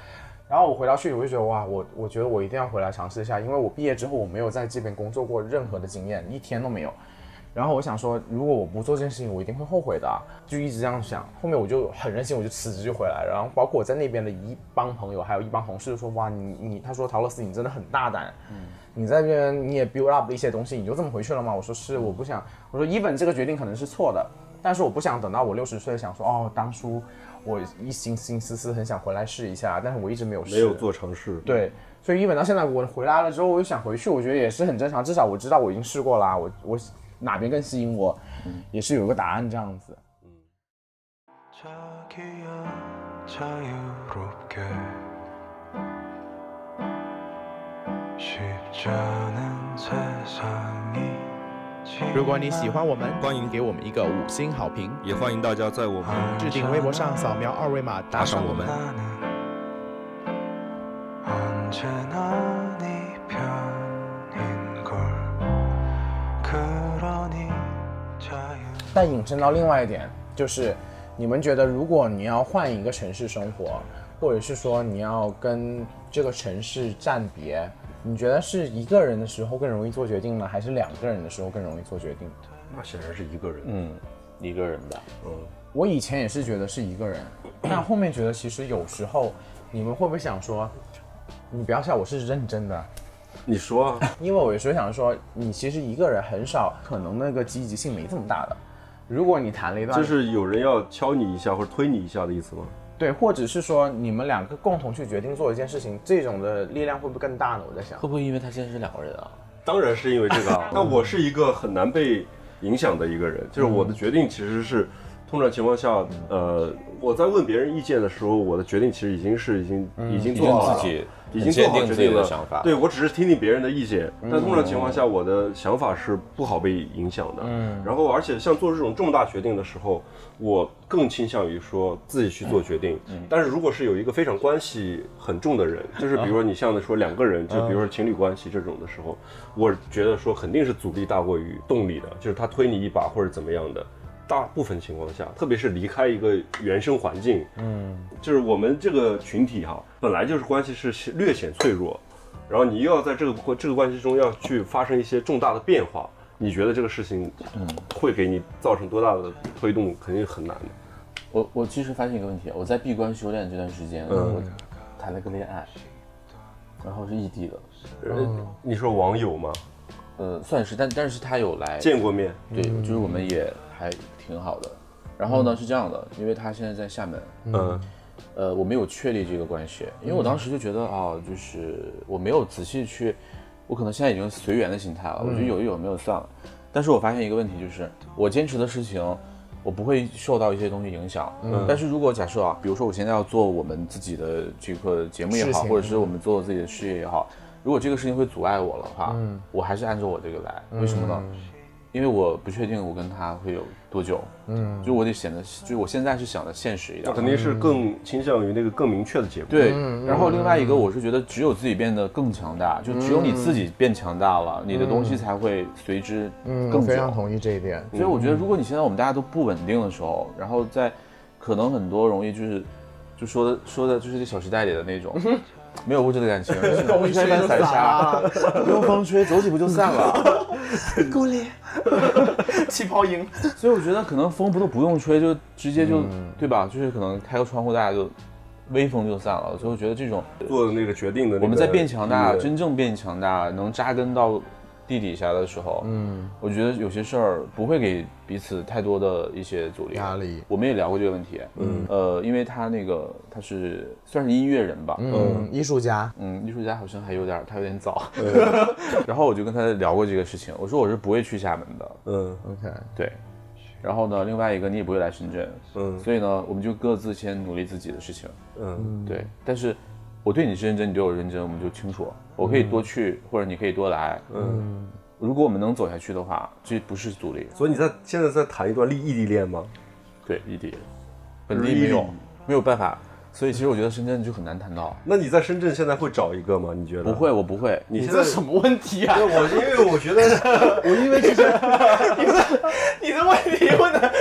然后我回到去，我就觉得哇，我我觉得我一定要回来尝试一下，因为我毕业之后我没有在这边工作过任何的经验，一天都没有。然后我想说，如果我不做这件事情，我一定会后悔的啊、就一直这样想。后面我就很任性，我就辞职就回来了。然后包括我在那边的一帮朋友，还有一帮同事说，哇，你你，他说陶乐斯你真的很大胆，嗯你在这边你也 build up 了一些东西，你就这么回去了吗？我说是，我不想，我说 even 这个决定可能是错的，但是我不想等到我六十岁想说，哦，当初我一心心思思很想回来试一下，但是我一直没有试，没有做尝试。对，所以一本到现在我回来了之后，我又想回去，我觉得也是很正常，至少我知道我已经试过啦，我我哪边更吸引我，也是有个答案这样子。자 如果你喜欢我们欢迎给我们一个五星好评。也欢迎大家在我们置顶微博上扫描二维码打赏我们。但引申到另外一点就是你们觉得如果你要换一个城市生活或者是说你要跟这个城市暂别你觉得是一个人的时候更容易做决定呢，还是两个人的时候更容易做决定？那显然是一个人。嗯，一个人吧，我以前也是觉得是一个人，但后面觉得其实有时候你们会不会想说，你不要笑，我是认真的，你说啊，因为我有时候想说，你其实一个人很少可能那个积极性没这么大的。如果你谈了一段，就是有人要敲你一下或者推你一下的意思吗？对，或者是说你们两个共同去决定做一件事情，这种的力量会不会更大呢？我在想会，不会因为他现在是两个人啊？当然是因为这个啊。那我是一个很难被影响的一个人，就是我的决定其实是，通常情况下，呃，我在问别人意见的时候，我的决定其实已经是已经已经已经做好了自己已经做好决定了的想法。对我只是听听别人的意见，但通常情况下，我的想法是不好被影响的。嗯，然后而且像做这种重大决定的时候，我更倾向于说自己去做决定。但是如果是有一个非常关系很重的人，就是比如说你像的说两个人，就比如说情侣关系这种的时候，我觉得说肯定是阻力大过于动力的，就是他推你一把或者怎么样的。大部分情况下，特别是离开一个原生环境，嗯，就是我们这个群体哈，本来就是关系是略显脆弱，然后你又要在这个这个关系中要去发生一些重大的变化，你觉得这个事情，嗯，会给你造成多大的推动，肯定很难的。我我其实发现一个问题，我在闭关修炼这段时间，嗯我谈了个恋爱，然后是异地的，嗯你说网友吗？呃，算是，但但是他有来，见过面？对，就是我们也还挺好的。然后呢是这样的，因为他现在在厦门，嗯呃，我没有确立这个关系，因为我当时就觉得啊，就是我没有仔细去，我可能现在已经随缘的心态了，我觉得有就有，没有算了。但是我发现一个问题，就是我坚持的事情，我不会受到一些东西影响。嗯但是如果假设啊，比如说我现在要做我们自己的这个节目也好，或者是我们做自己的事业也好，如果这个事情会阻碍我的话，嗯我还是按照我这个来。为什么呢？因为我不确定我跟他会有多久，嗯，就我得显得，就是我现在是想的现实一点。肯定是更倾向于那个更明确的结果。对，嗯然后另外一个，我是觉得只有自己变得更强大，就只有你自己变强大了，你的东西才会随之嗯，更久。我非常同意这一点。所以我觉得，如果你现在我们大家都不稳定的时候，然后在可能很多容易就是就说的说的就是《小时代》里的那种。没有物质的感情，风吹般散沙，不用风吹，走几步就散了。孤立，气泡音。所以我觉得可能风不都不用吹，就直接就、对吧？就是可能开个窗户，大家就微风就散了。所以我觉得这种做的那个决定的那个，我们在变强大，真正变强大，能扎根到地底下的时候，嗯，我觉得有些事儿不会给彼此太多的一些阻力。压力。我们也聊过这个问题，嗯，呃，因为他那个他是算是音乐人吧，嗯，艺术家，嗯，艺术家好像还有点，他有点早。然后我就跟他聊过这个事情，我说我是不会去厦门的，嗯。OK，对。然后呢，另外一个你也不会来深圳，嗯。所以呢，我们就各自先努力自己的事情，嗯。对。但是我对你是认真，你对我认真，我们就清楚，我可以多去，或者你可以多来，嗯，如果我们能走下去的话，这不是阻力，所以你在现在在谈一段异异地恋吗？对异地，本地没有？没有办法，所以其实我觉得深圳就很难谈到。那你在深圳现在会找一个吗？你觉得不会，，我不会，你现在这什么问题啊？我因为我觉得我因为其实 你的问题问的，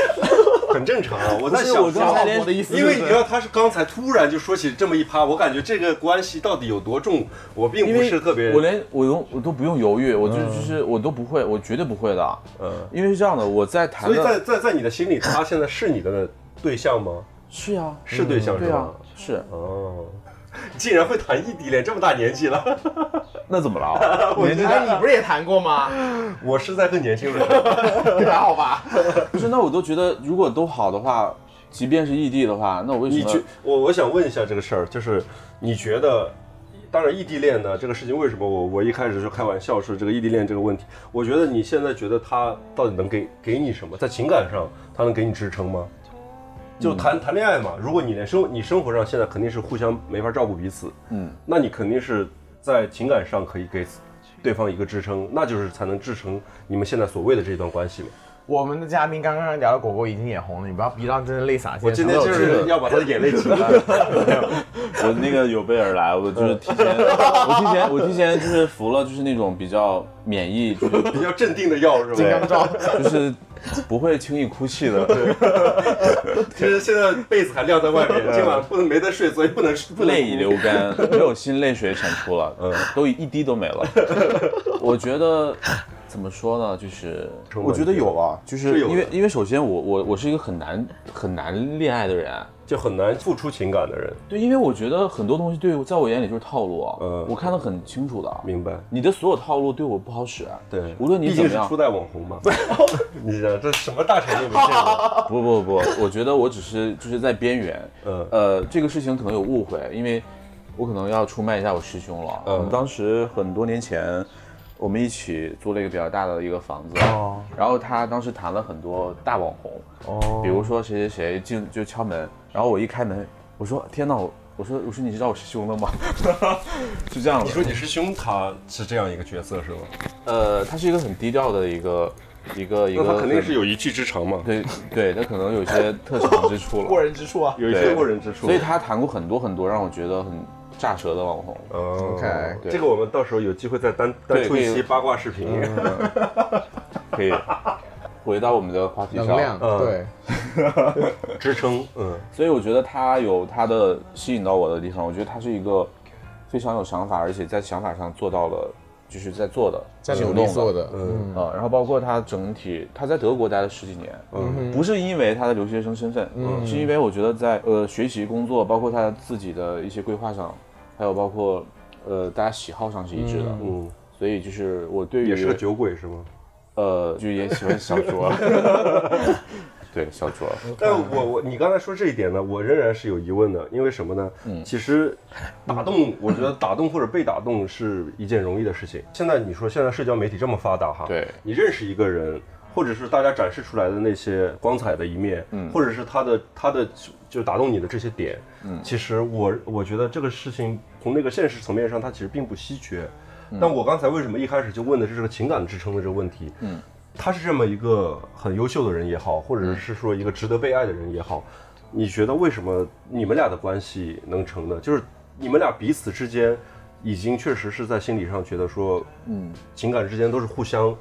很正常啊，我在想我刚才连我的意思因为你知道他是刚才突然就说起这么一趴，我感觉这个关系到底有多重，我并不是特别我连我用我都不用犹豫，我就就是我都不会，我绝对不会的。嗯，因为是这样的，我在谈所以在在在你的心里，他现在是你的对象吗？是啊，是对象是吧是。哦，竟然会谈异地恋，这么大年纪了，那怎么了？我觉得哎，你不是也谈过吗？我是在更年轻的时候，还好吧？不是，那我都觉得如果都好的话，即便是异地的话，那我为什么你觉？我我想问一下这个事儿，就是你觉得，当然异地恋呢这个事情，为什么我我一开始就开玩笑说这个异地恋这个问题？我觉得你现在觉得他到底能给给你什么？在情感上，他能给你支撑吗？就谈谈恋爱嘛，如果你连生你生活上现在肯定是互相没法照顾彼此，嗯，那你肯定是在情感上可以给对方一个支撑，那就是才能支撑你们现在所谓的这段关系嘛。我们的嘉宾刚刚聊的狗狗已经眼红了，你不要逼到真的泪洒现场。我今天就是要把他的眼泪挤干。我那个有备而来，我就是提前，我提前，我提前就是服了，就是那种比较免疫，就是比较镇定的药是吧？金刚罩。就是 不会轻易哭泣的，其实现在被子还晾在外面，今晚不能没得睡，所以不能不能泪已流干，没有新泪水产出了，嗯，都一滴都没了。我觉得怎么说呢，就是我觉得有啊，就是因为因为首先我我我是一个很难很难恋爱的人，就很难付出情感的人。对，因为我觉得很多东西对我在我眼里就是套路啊，嗯我看得很清楚的，明白？你的所有套路对我不好使，对，无论你怎么样毕竟是初，代网红嘛。你想这什么大场面没见过？不不不，我觉得我只是就是在边缘，嗯呃，这个事情可能有误会，因为我可能要出卖一下我师兄了。嗯当时很多年前，我们一起租了一个比较大的一个房子，哦然后他当时谈了很多大网红，哦比如说谁谁谁进就敲门，然后我一开门，我说天哪，我我说我说你知道我是兄的吗？是这样的。你说你师兄他是这样一个角色是吗？呃，他是一个很低调的一个一个一个，那他肯定是有一技之长嘛，对对，他可能有些特长之处了。过人之处啊。有一些过人之处。所以他谈过很多很多让我觉得很炸舌的网红。哦。OK，对。这个我们到时候有机会再单单出一期八卦视频。可以。回到我们的话题上。能量，嗯。对，支撑，嗯，所以我觉得他有他的吸引到我的地方，我觉得他是一个非常有想法，而且在想法上做到了，就是在做的，在努力做的，嗯。啊、然后包括他整体，他在德国待了十几年，嗯。不是因为他的留学生身份，嗯。是因为我觉得在呃学习、工作，包括他自己的一些规划上，还有包括呃大家喜好上是一致的，嗯，所以就是我对于也是个酒鬼是吗？呃，就也喜欢小酌，对小酌，但我我你刚才说这一点呢，我仍然是有疑问的，因为什么呢？嗯其实打动，我觉得打动或者被打动是一件容易的事情。现在你说现在社交媒体这么发达哈，对你认识一个人，或者是大家展示出来的那些光彩的一面，嗯或者是他的他的就打动你的这些点，嗯其实我我觉得这个事情从那个现实层面上，它其实并不稀缺。嗯但我刚才为什么一开始就问的是这个情感支撑的这个问题？嗯，他是这么一个很优秀的人也好，或者是说一个值得被爱的人也好，你觉得为什么你们俩的关系能成呢？就是你们俩彼此之间已经确实是在心理上觉得说，嗯，情感之间都是互相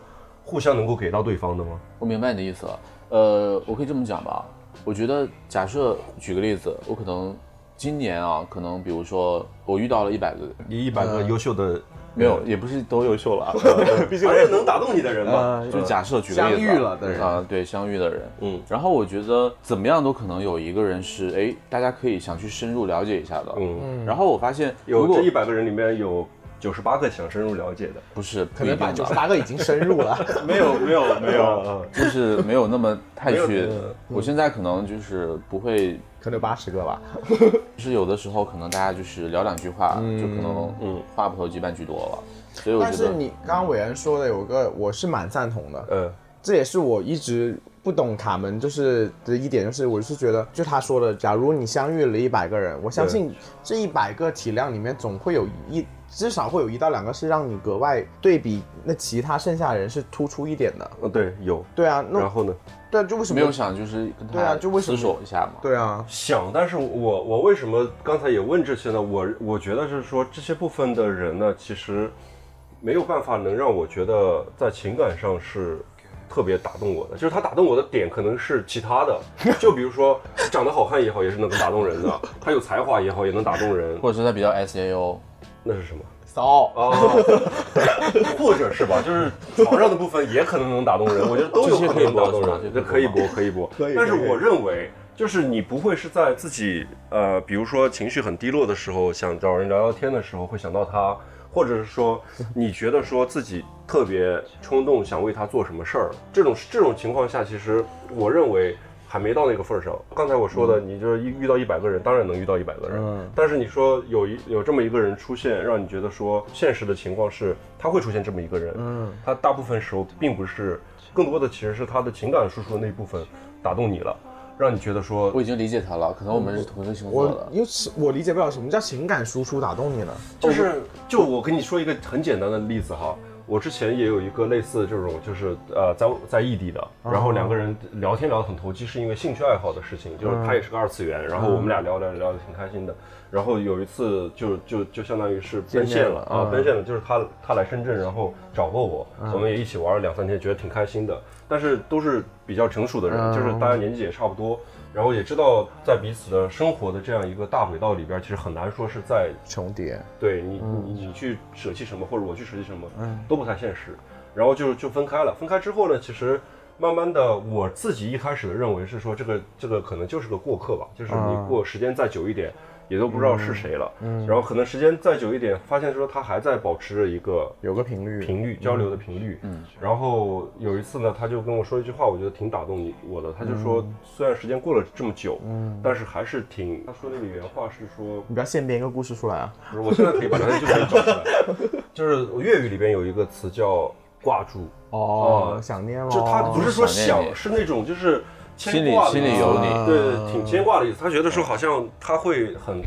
互相能够给到对方的吗？我明白你的意思了。呃，我可以这么讲吧，我觉得假设举个例子，我可能今年啊，可能比如说我遇到了一百个，你一百个优秀的，没有，也不是都优秀了啊，毕竟反正能打动你的人嘛。就假设举个例子啊，相遇了的人。啊，对，相遇的人，嗯。然后我觉得怎么样都可能有一个人是，哎，大家可以想去深入了解一下的，嗯，然后我发现，如果有这一百个人里面有九十八个想深入了解的，不是，可能百分之九十八个已经深入了。没有没有没有，就是没有那么太去嗯，我现在可能就是不会可能有八十个吧。就是有的时候可能大家就是聊两句话，就可能嗯话不投机半句多了，所以我觉得但是你刚刚伟恩说的有个，我是蛮赞同的，嗯，这也是我一直不懂卡门就是的一点，就是我是觉得，就他说的，假如你相遇了一百个人，我相信这一百个体量里面总会有一至少会有一到两个是让你格外对比那其他剩下的人是突出一点的。呃对有，对啊，那然后呢？对啊，就为什么没有想就是跟对啊他厮就为什么守一下嘛，对啊，想，但是我我为什么刚才也问这些呢？我我觉得是说这些部分的人呢，其实没有办法能让我觉得在情感上是特别打动我的，就是他打动我的点可能是其他的，就比如说长得好看也好，也是能够打动人的；他有才华也好，也能打动人。或者是他比较 S A O，那是什么？骚。哦，或者是吧，就是床上的部分也可能能打动人，我觉得都有可能能打动人，这可以播，可以播。但是我认为，就是你不会是在自己呃，比如说情绪很低落的时候，想找人聊聊天的时候会想到他，或者是说你觉得说自己特别冲动想为他做什么事儿，这种这种情况下，其实我认为。还没到那个份儿上。刚才我说的，你就是一遇到一百个人，当然能遇到一百个人。嗯但是你说有一有这么一个人出现，让你觉得说现实的情况是他会出现这么一个人，嗯，他大部分时候并不是，更多的其实是他的情感输出的那一部分打动你了，让你觉得说我已经理解他了，可能我们是同一个星座我的。因为是我理解不了什么叫情感输出打动你呢？就是就我跟你说一个很简单的例子哈，我之前也有一个类似这种，就是呃在在异地的，然后两个人聊天聊得很投机，是因为兴趣爱好的事情，就是他也是个二次元，然后我们俩聊聊聊得挺开心的，然后有一次就就就相当于是奔现了啊，奔现了，就是他他来深圳，然后找过我，我们也一起玩了两三天，觉得挺开心的，但是都是比较成熟的人，就是大家年纪也差不多。然后也知道，在彼此的生活的这样一个大轨道里边，其实很难说是在重叠，对你，你你去舍弃什么，或者我去舍弃什么，嗯都不太现实。然后就就分开了。分开之后呢，其实慢慢的，我自己一开始的认为是说，这个这个可能就是个过客吧，就是你过时间再久一点，也都不知道是谁了。然后可能时间再久一点，发现说他还在保持着一个有个频率，频率交流的频率。嗯，然后有一次呢，他就跟我说一句话，我觉得挺打动你我的。他就说，虽然时间过了这么久，嗯，但是还是挺。他说那个原话是说，你不要现编一个故事出来啊！不是，我现在可以把它就可以找出来。就是粤语里边有一个词叫挂住，哦，想念了，就他不是说想，是那种就是牵心里挂的心里有你对对，挺牵挂的意思。他觉得说好像他会很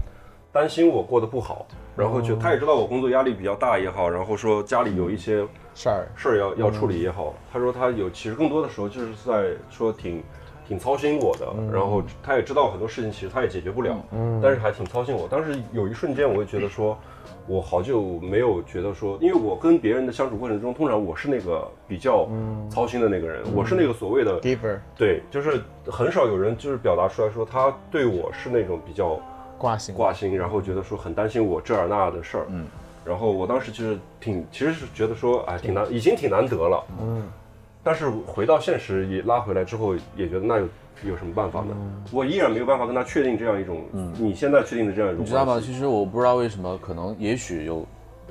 担心我过得不好，然后就他也知道我工作压力比较大也好，然后说家里有一些事儿，事儿要要处理也好，他说他有其实更多的时候就是在说挺。挺操心我的，然后他也知道很多事情其实他也解决不了，但是还挺操心我。当时有一瞬间，我会觉得说，我好久没有觉得说，因为我跟别人的相处过程中，通常我是那个比较操心的那个人，我是那个所谓的 giver 对，就是很少有人就是表达出来说他对我是那种比较挂心，挂心，然后觉得说很担心我这儿那的事儿。嗯，然后我当时就是挺，其实是觉得说，哎，挺难，已经挺难得了。嗯，但是回到现实也拉回来之后，也觉得那有有什么办法呢？我依然没有办法跟他确定这样一种，你现在确定的这样一种你知道吗？其实我不知道为什么，可能也许有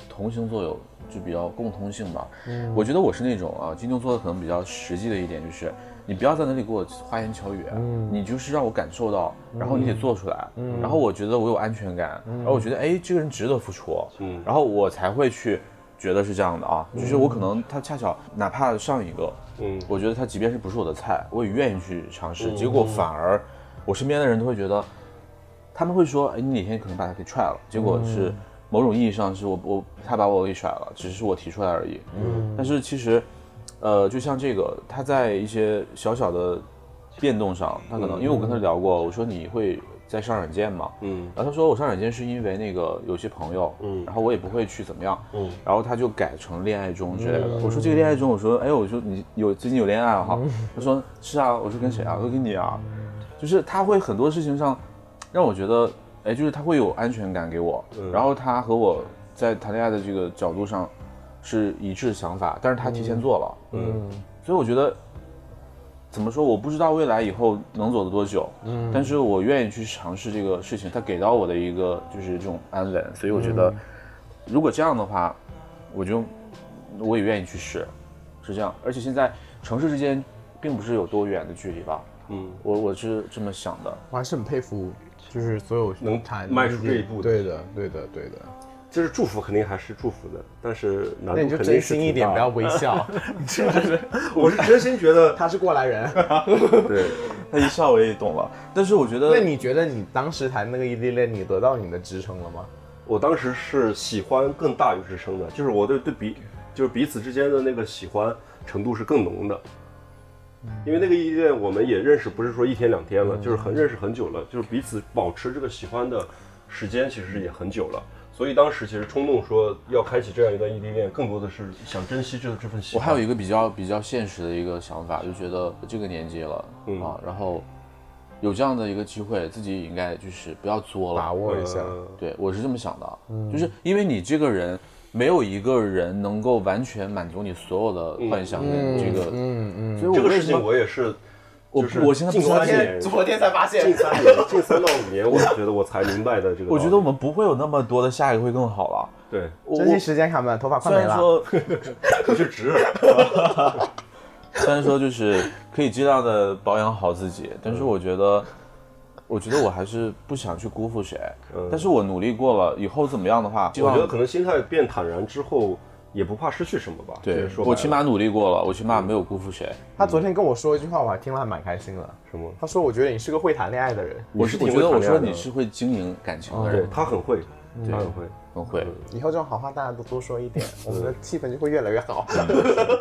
同星座有就比较共通性吧。嗯。我觉得我是那种啊，金牛座可能比较实际的一点就是，你不要在那里给我花言巧语，你就是让我感受到，然后你得做出来，然后我觉得我有安全感，然后我觉得哎这个人值得付出，嗯。然后我才会去觉得是这样的啊，就是我可能他恰巧哪怕上一个，嗯我觉得他即便是不是我的菜，我也愿意去尝试。结果反而我身边的人都会觉得，他们会说，哎，你哪天可能把他给踹了。结果是某种意义上是我我他把我给甩了，只是我提出来而已。嗯，但是其实，呃，就像这个，他在一些小小的变动上，他可能、因为我跟他聊过，我说你会在上软件嘛？嗯。然后他说我上软件是因为那个有些朋友，嗯。然后我也不会去怎么样，嗯。然后他就改成恋爱中之类的。我说这个恋爱中，我说哎，我说你有最近有恋爱了哈？他说是啊，我说跟谁啊？我说跟你啊，就是他会很多事情上让我觉得，哎，就是他会有安全感给我，然后他和我在谈恋爱的这个角度上是一致想法，但是他提前做了，嗯。所以我觉得。怎么说？我不知道未来以后能走的多久，嗯，但是我愿意去尝试这个事情，它给到我的一个就是这种安稳，所以我觉得，如果这样的话，我就我也愿意去试，是这样。而且现在城市之间并不是有多远的距离吧，嗯，我我是这么想的。我还是很佩服，就是所有能谈迈出这一步的对的，对的，对的。就是祝福肯定还是祝福的，但是难那你就度肯定是真心一点，不要微笑。你是不是？我是真心觉得，他是过来人。对，他一笑我也懂了。但是我觉得，那你觉得你当时谈那个异地恋，你得到你的支撑了吗？我当时是喜欢更大于支撑的，就是我对对彼就是彼此之间的那个喜欢程度是更浓的。因为那个异地恋，我们也认识，不是说一天两天了，就是很认识很久了，就是彼此保持这个喜欢的时间，其实也很久了。所以当时其实冲动说要开启这样一段异地恋，更多的是想珍惜这这份喜。我还有一个比较比较现实的一个想法，就觉得这个年纪了、嗯啊，然后有这样的一个机会，自己也应该就是不要作了，把握一下。呃对我是这么想的，就是因为你这个人没有一个人能够完全满足你所有的幻想跟这个，嗯嗯。所以这个事情我也是，我就是我现在不相信近三年，昨天才发现近三年，近三到五年，我觉得我才明白的这个。我觉得我们不会有那么多的下一个会更好了。对，珍惜时间，卡门，头发快没了。虽然说 不是直，虽然说就是可以尽量的保养好自己，但是我觉得，我觉得我还是不想去辜负谁。嗯但是我努力过了，以后怎么样的话，我觉得可能心态变坦然之后，也不怕失去什么吧。对说我起码努力过了，我起码没有辜负谁。他昨天跟我说一句话，我还听了还蛮开心的。什么？他说：“我觉得你是个会谈恋爱的人，我是挺我觉得我说你是会经营感情的对人，他很会，他很会。很会。以后这种好话大家都多说一点，我们的气氛就会越来越好。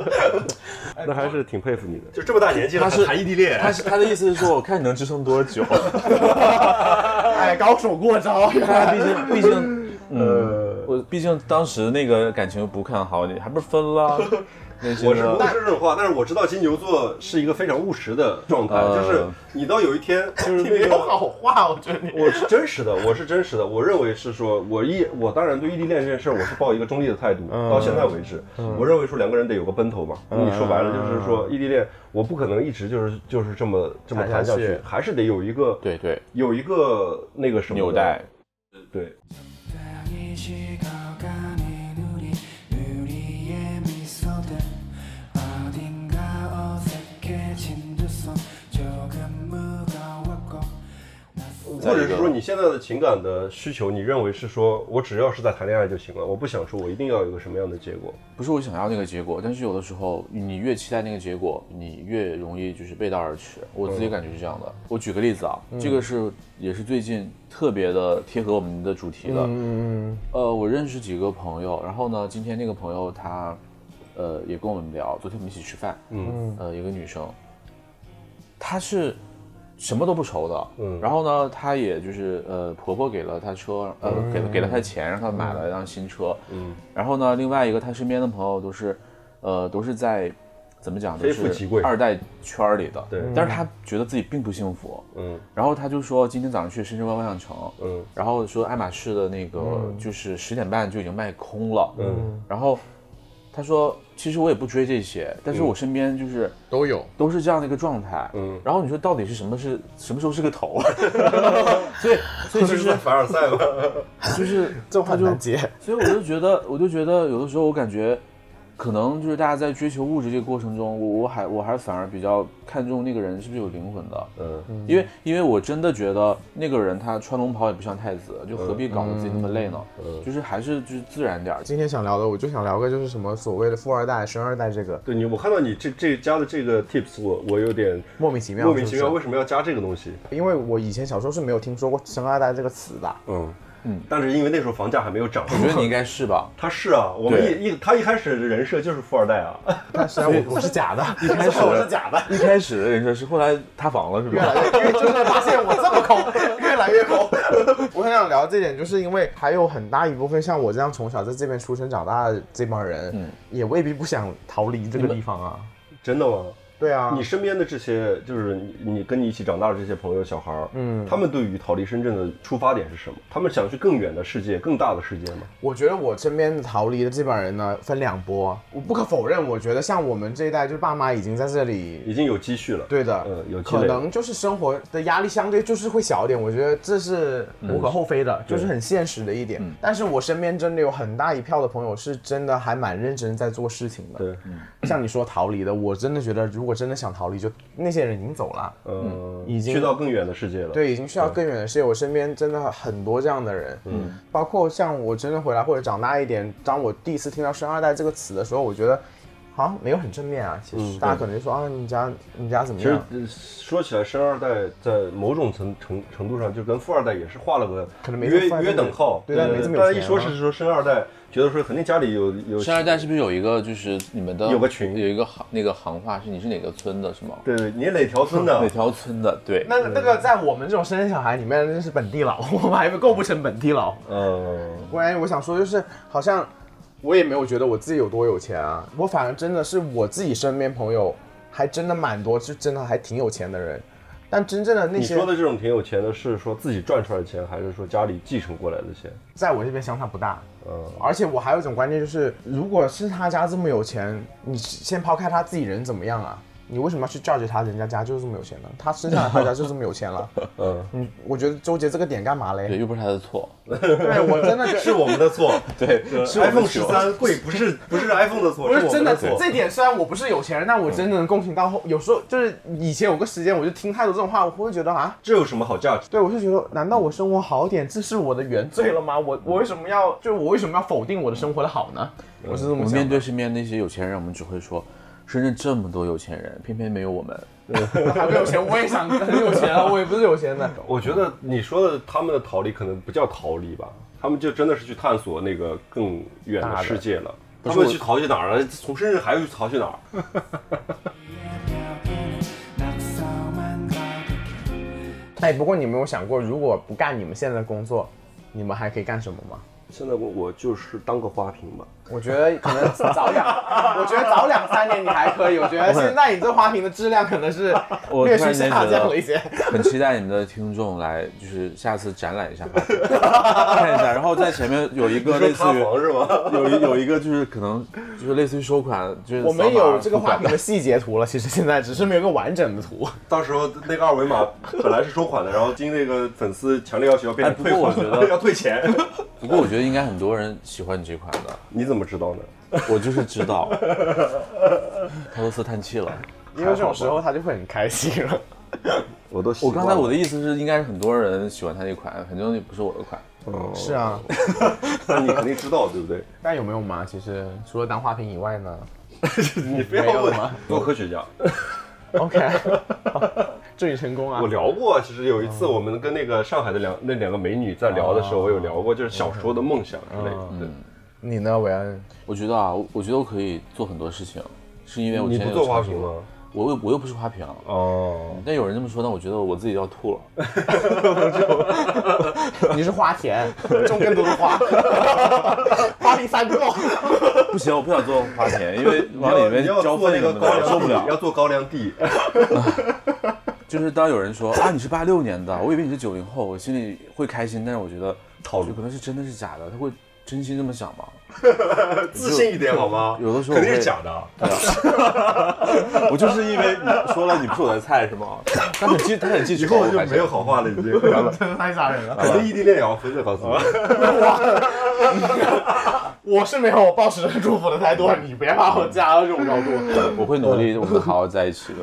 那还是挺佩服你的，就这么大年纪了，他是还谈异地恋，他是他的意思是说，我看你能支撑多久。哎，高手过招。他毕竟毕竟，嗯，我毕竟当时那个感情不看好，你还不是分了？那些我是不是这种话，但是我知道金牛座是一个非常务实的状态，呃就是你到有一天，就是那没有个。好话，我觉得你。我是真实的，我是真实的。我认为是说，我异我当然对异地恋这件事儿，我是抱一个中立的态度。到现在为止，我认为说两个人得有个奔头嘛。你说白了就是说，异地恋我不可能一直就是就是这么这么谈下去谈下去，还是得有一个对对有一个那个什么纽带。 네. 때 어딘가 어색해진 두손. 或者是说你现在的情感的需求，你认为是说我只要是在谈恋爱就行了，我不想说我一定要有一个什么样的结果。不是我想要那个结果，但是有的时候你越期待那个结果，你越容易就是背道而驰。我自己感觉是这样的。我举个例子啊，这个是也是最近特别的贴合我们的主题的。嗯呃，我认识几个朋友，然后呢，今天那个朋友他，呃，也跟我们聊，昨天我们一起吃饭，嗯呃，一个女生，她是什么都不愁的，嗯。然后呢，她也就是呃，婆婆给了她车，呃，给了给了她钱，让她买了一辆新车，嗯，然后呢，另外一个她身边的朋友都是，呃，都是在怎么讲，都非富即贵。是二代圈儿里的，对。但是她觉得自己并不幸福，嗯。然后她就说今天早上去深圳湾万象城，嗯。然后说爱马仕的那个就是十点半就已经卖空了，嗯。然后他说其实我也不追这些，但是我身边就是都有。都是这样的一个状态，嗯，然后你说到底是什么是什么时候是个头？所以所以就是凡尔赛嘛。就是这话就很难接。所以我就觉得我就觉得有的时候我感觉。可能就是大家在追求物质这个过程中，我我还我还反而比较看重那个人是不是有灵魂的，嗯，因为因为我真的觉得那个人他穿龙袍也不像太子，就何必搞得自己那么累呢？嗯就是还是就是自然点儿。今天想聊的，我就想聊个就是什么所谓的富二代、生二代这个对你，我看到你这这加的这个 tips，我我有点莫名其妙，莫名其妙，为什么要加这个东西？因为我以前小时候是没有听说过“生二代”这个词的。嗯嗯，但是因为那时候房价还没有涨，我觉得你应该是吧？他是啊，我们对一一他一开始的人设就是富二代啊，但实际上我 我是假的，一开始我是假的，一开始的人设是后来塌房了是越来吧？越，因为真的发现我这么抠，越来越抠。我很想聊这点，就是因为还有很大一部分像我这样从小在这边出生长大的这帮人，嗯也未必不想逃离这个地方啊。真的吗？对啊，你身边的这些，就是你你跟你一起长大的这些朋友、小孩儿，嗯他们对于逃离深圳的出发点是什么？他们想去更远的世界、更大的世界吗？我觉得我身边逃离的这帮人呢，分两波。我不可否认，我觉得像我们这一代，就是爸妈已经在这里已经有积蓄了，对的，嗯有可能就是生活的压力相对就是会小一点，我觉得这是无可厚非的，就是很现实的一点。但是我身边真的有很大一票的朋友是真的还蛮认真在做事情的。对，像你说逃离的，我真的觉得如果真的想逃离，就那些人已经走了。嗯，已经去到更远的世界了。，对，已经去到更远的世界。我身边真的很多这样的人，嗯，包括像我真的回来或者长大一点，当我第一次听到“生二代”这个词的时候，我觉得好像没有很正面啊。其实、大家可能就说啊，你家你家怎么样其实说起来，生二代在某种程程程度上就跟富二代也是画了个可能没约约等号。对但没这么有大家一说是说生二代，觉得说肯定家里有有生二代是不是有一个就是你们的有个群有一个行那个行话是你是哪个村的是吗？对对，你哪条村的哪？条村的？对，那那个在我们这种生小孩里面，那是本地佬，我们还构不成本地佬。嗯，关于我想说，就是好像我也没有觉得我自己有多有钱啊，我反而真的是我自己身边朋友还真的蛮多，是真的还挺有钱的人。但真正的那些你，说的这种挺有钱的，是说自己赚出来的钱，还是说家里继承过来的钱？在我这边相差不大。嗯，而且我还有一种观念，就是如果是他家这么有钱，你先抛开他自己人怎么样啊？你为什么要去 judge 他？人家家就是这么有钱的，他生下来他家就这么有钱了。嗯，嗯，我觉得纠结这个点干嘛嘞对，嘞？又不是他的错。对我真的觉得 是我们的错。对，是 iPhone 十三贵不是不是 iPhone 的错，不是真的。这点虽然我不是有钱人，但我真的能共情到后。有时候就是以前有个时间，我就听太多这种话，我会觉得啊，这有什么好价值？对我就觉得，难道我生活好点，这是我的原罪了吗？我我为什么要，就是我为什么要否定我的生活的好呢？我是这我们面么想的。对身边那些有钱人，我们只会说，深圳这么多有钱人，偏偏没有我们。还没有钱，我也想很有钱啊，我也不是有钱的。我觉得你说的他们的逃离可能不叫逃离吧，他们就真的是去探索那个更远的世界了。他们去逃去哪儿了？从深圳还要去逃去哪儿？哎，不过你没有想过，如果不干你们现在的工作，你们还可以干什么吗？现在我我就是当个花瓶吧。我觉得可能早两，我觉得早两三年你还可以。我觉得现在你这花瓶的质量可能是我略去下突然间觉得降了一些。很期待你们的听众来，就是下次展览一下吧，看一下，然后在前面有一个类似于是吗？有一有一个就是可能就是类似于收款，就是我们有这个花瓶的细节图了，其实现在只是没有个完整的图。到时候那个二维码本来是收款的，然后经那个粉丝强烈要求要变成退款，过我觉得要退钱。不过我觉得应该很多人喜欢你这款的，你怎么知道呢？我就是知道。陶乐斯叹气了。因为这种时候他就会很开心了。我都习我刚才我的意思是，应该是很多人喜欢他那款，反正也不是我的款。哦 是啊，那你肯定知道对不对？但有没有嘛？其实除了当花瓶以外呢你非要问吗做科学家。？OK，祝你成功啊我！聊过，其实有一次我们跟那个上海的两那两个美女在聊的时候，我有聊过，就是小时候的梦想之类的。对，你呢，韦安？我觉得啊，我我觉得我可以做很多事情，是因为我之前你不做花瓶吗？我又我又不是花瓶，哦，但有人这么说，那我觉得我自己要吐了。你是花田，种更多的花，花瓶三个。不行，我不想做花田，因为往里面浇粪什么的，我受不了。要做高粱地。就是当有人说啊你是八六年的，我以为你是九零后，我心里会开心，但是我觉得套路就可能是真的是假的，他会真心这么想吗？自信一点好吗？有的时候肯定是假的。我就是因为你说了你不是我的菜是吗？他很记，他很记以仇，后就没有好话了，已经。真的太吓人了。可能异地恋也要分手，告诉你。我是没有抱持祝福的态度，你别把我加到这种高度。我会努力，我们好好在一起的。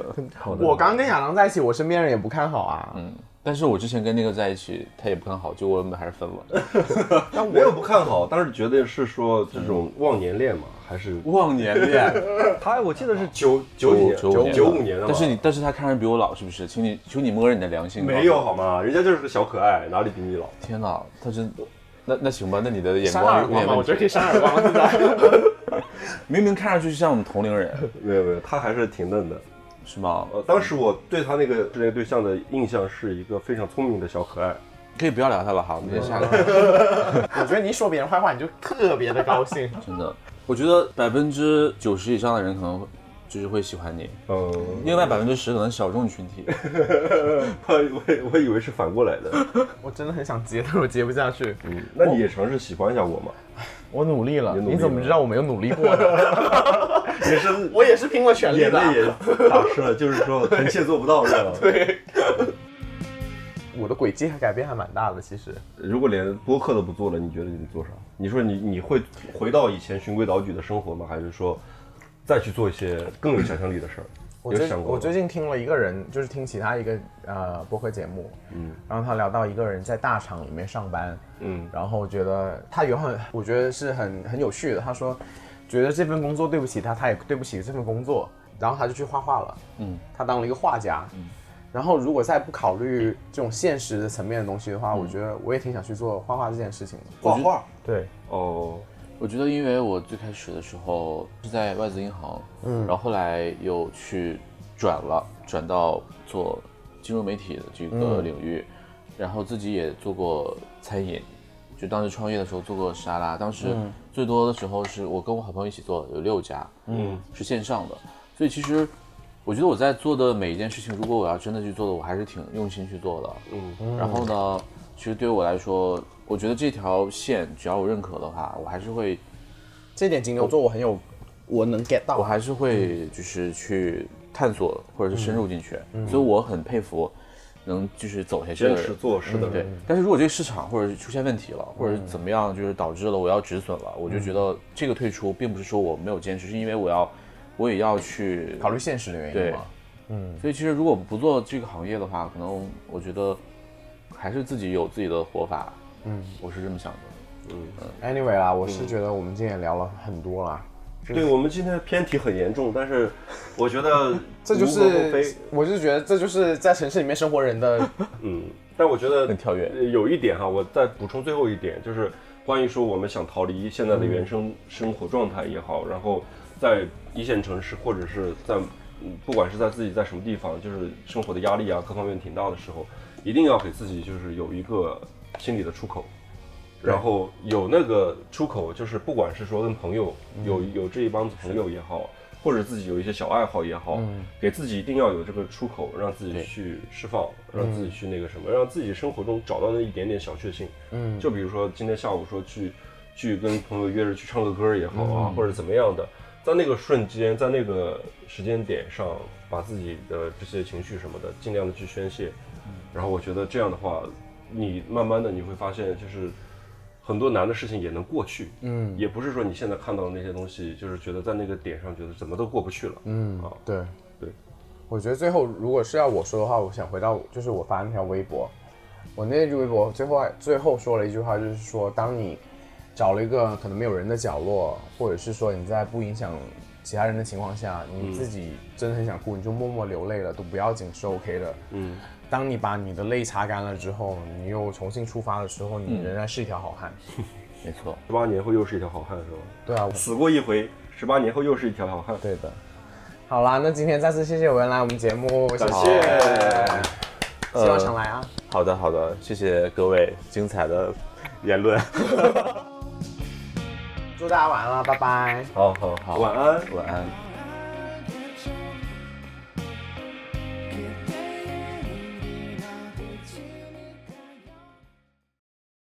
我刚跟亚当在一起，我身边人也不看好啊。嗯，但是我之前跟那个在一起，他也不看好，结果我们还是分了。但我也不看好，但是觉得是说这种忘年恋嘛，还是忘年恋，他我记得是九九几年，九五九五年的。但是你，但是他看着比我老，是不是？请你，求你摸着你的良心。没有好吗？人家就是个小可爱，哪里比你老？天哪，他真，那那行吧，那你的眼光？有点问题。我觉得可以扇耳光。明明看上去像我们同龄人，没有没有，他还是挺嫩的。是吗？呃，当时我对他那个那个对象的印象是一个非常聪明的小可爱。可以不要聊他了哈，我们先下个。我觉得你一说别人坏话，你就特别的高兴。真的，我觉得百分之九十以上的人可能就是会喜欢你，嗯，另外百分之十可能小众群体。我我我以为是反过来的。我真的很想接，但是我接不下去。嗯，那你也尝试喜欢一下我嘛？我努力了，你努力了你怎么知道我没有努力过呢？也是 我也是拼了全力的。眼泪也打湿了，就是说臣妾做不到，是吧？对，我的轨迹还改变还蛮大的，其实。如果连播客都不做了，你觉得你做啥？你说你你会回到以前循规蹈矩的生活吗？还是说再去做一些更有想象力的事儿？我最有想过我最近听了一个人，就是听其他一个呃播客节目，嗯，然后他聊到一个人在大厂里面上班，嗯然后觉得他有很，我觉得是很很有趣的。他说，觉得这份工作对不起他，他也对不起这份工作，然后他就去画画了，嗯，他当了一个画家，嗯，然后如果再不考虑这种现实的层面的东西的话，我觉得我也挺想去做画画这件事情的。画画？对，哦，我觉得，因为我最开始的时候是在外资银行，嗯，然后后来又去转了，转到做金融媒体的这个领域，然后自己也做过餐饮，就当时创业的时候做过沙拉，当时最多的时候是我跟我好朋友一起做的，有六家，嗯，是线上的，所以其实我觉得我在做的每一件事情，如果我要真的去做的，我还是挺用心去做的，嗯，然后呢，其实对于我来说，我觉得这条线只要我认可的话，我还是会这点金牛座我很有，我能 get 到。我还是会就是去探索或者是深入进去，所以我很佩服能继续走下去的人坚持做事的对，，但是如果这个市场或者是出现问题了，或者是怎么样，就是导致了我要止损了，我就觉得这个退出并不是说我没有坚持，是因为我要我也要去考虑现实的原因对嗯。所以其实如果不做这个行业的话，可能我觉得还是自己有自己的活法，嗯，我是这么想的。嗯。Anyway 啦，我是觉得我们今天也聊了很多啦，对我们今天偏题很严重，但是我觉得 这就是，我就觉得这就是在城市里面生活人的，嗯，但我觉得很跳跃呃有一点哈，我再补充最后一点，就是关于说我们想逃离现在的原生生活状态也好，然后在一线城市或者是在嗯不管是在自己在什么地方，就是生活的压力啊各方面挺大的时候，一定要给自己就是有一个心理的出口。然后有那个出口，就是不管是说跟朋友有有这一帮子朋友也好，或者自己有一些小爱好也好，给自己一定要有这个出口，让自己去释放，让自己去那个什么，让自己生活中找到那一点点小确幸。嗯，就比如说今天下午说去去跟朋友约着去唱个歌也好啊，或者怎么样的，在那个瞬间，在那个时间点上，把自己的这些情绪什么的尽量的去宣泄。然后我觉得这样的话，你慢慢的你会发现，就是很多难的事情也能过去。嗯，也不是说你现在看到的那些东西，就是觉得在那个点上觉得怎么都过不去了。嗯啊，对对。我觉得最后如果是要我说的话，我想回到就是我发那条微博，我那句微博最后还最后说了一句话，就是说当你找了一个可能没有人的角落，或者是说你在不影响其他人的情况下，你自己真的很想哭，你就默默流泪了都不要紧，是 OK 的。嗯，当你把你的泪擦干了之后，你又重新出发的时候，你仍然是一条好汉。没错，十八年后又是一条好汉，是吧？对啊，死过一回，十八年后又是一条好汉。对的。好啦，那今天再次谢谢文来我们节目，谢感谢，谢希望常来啊。好的好的，谢谢各位精彩的言论，祝大家晚安了，拜拜。好好好晚安。晚安。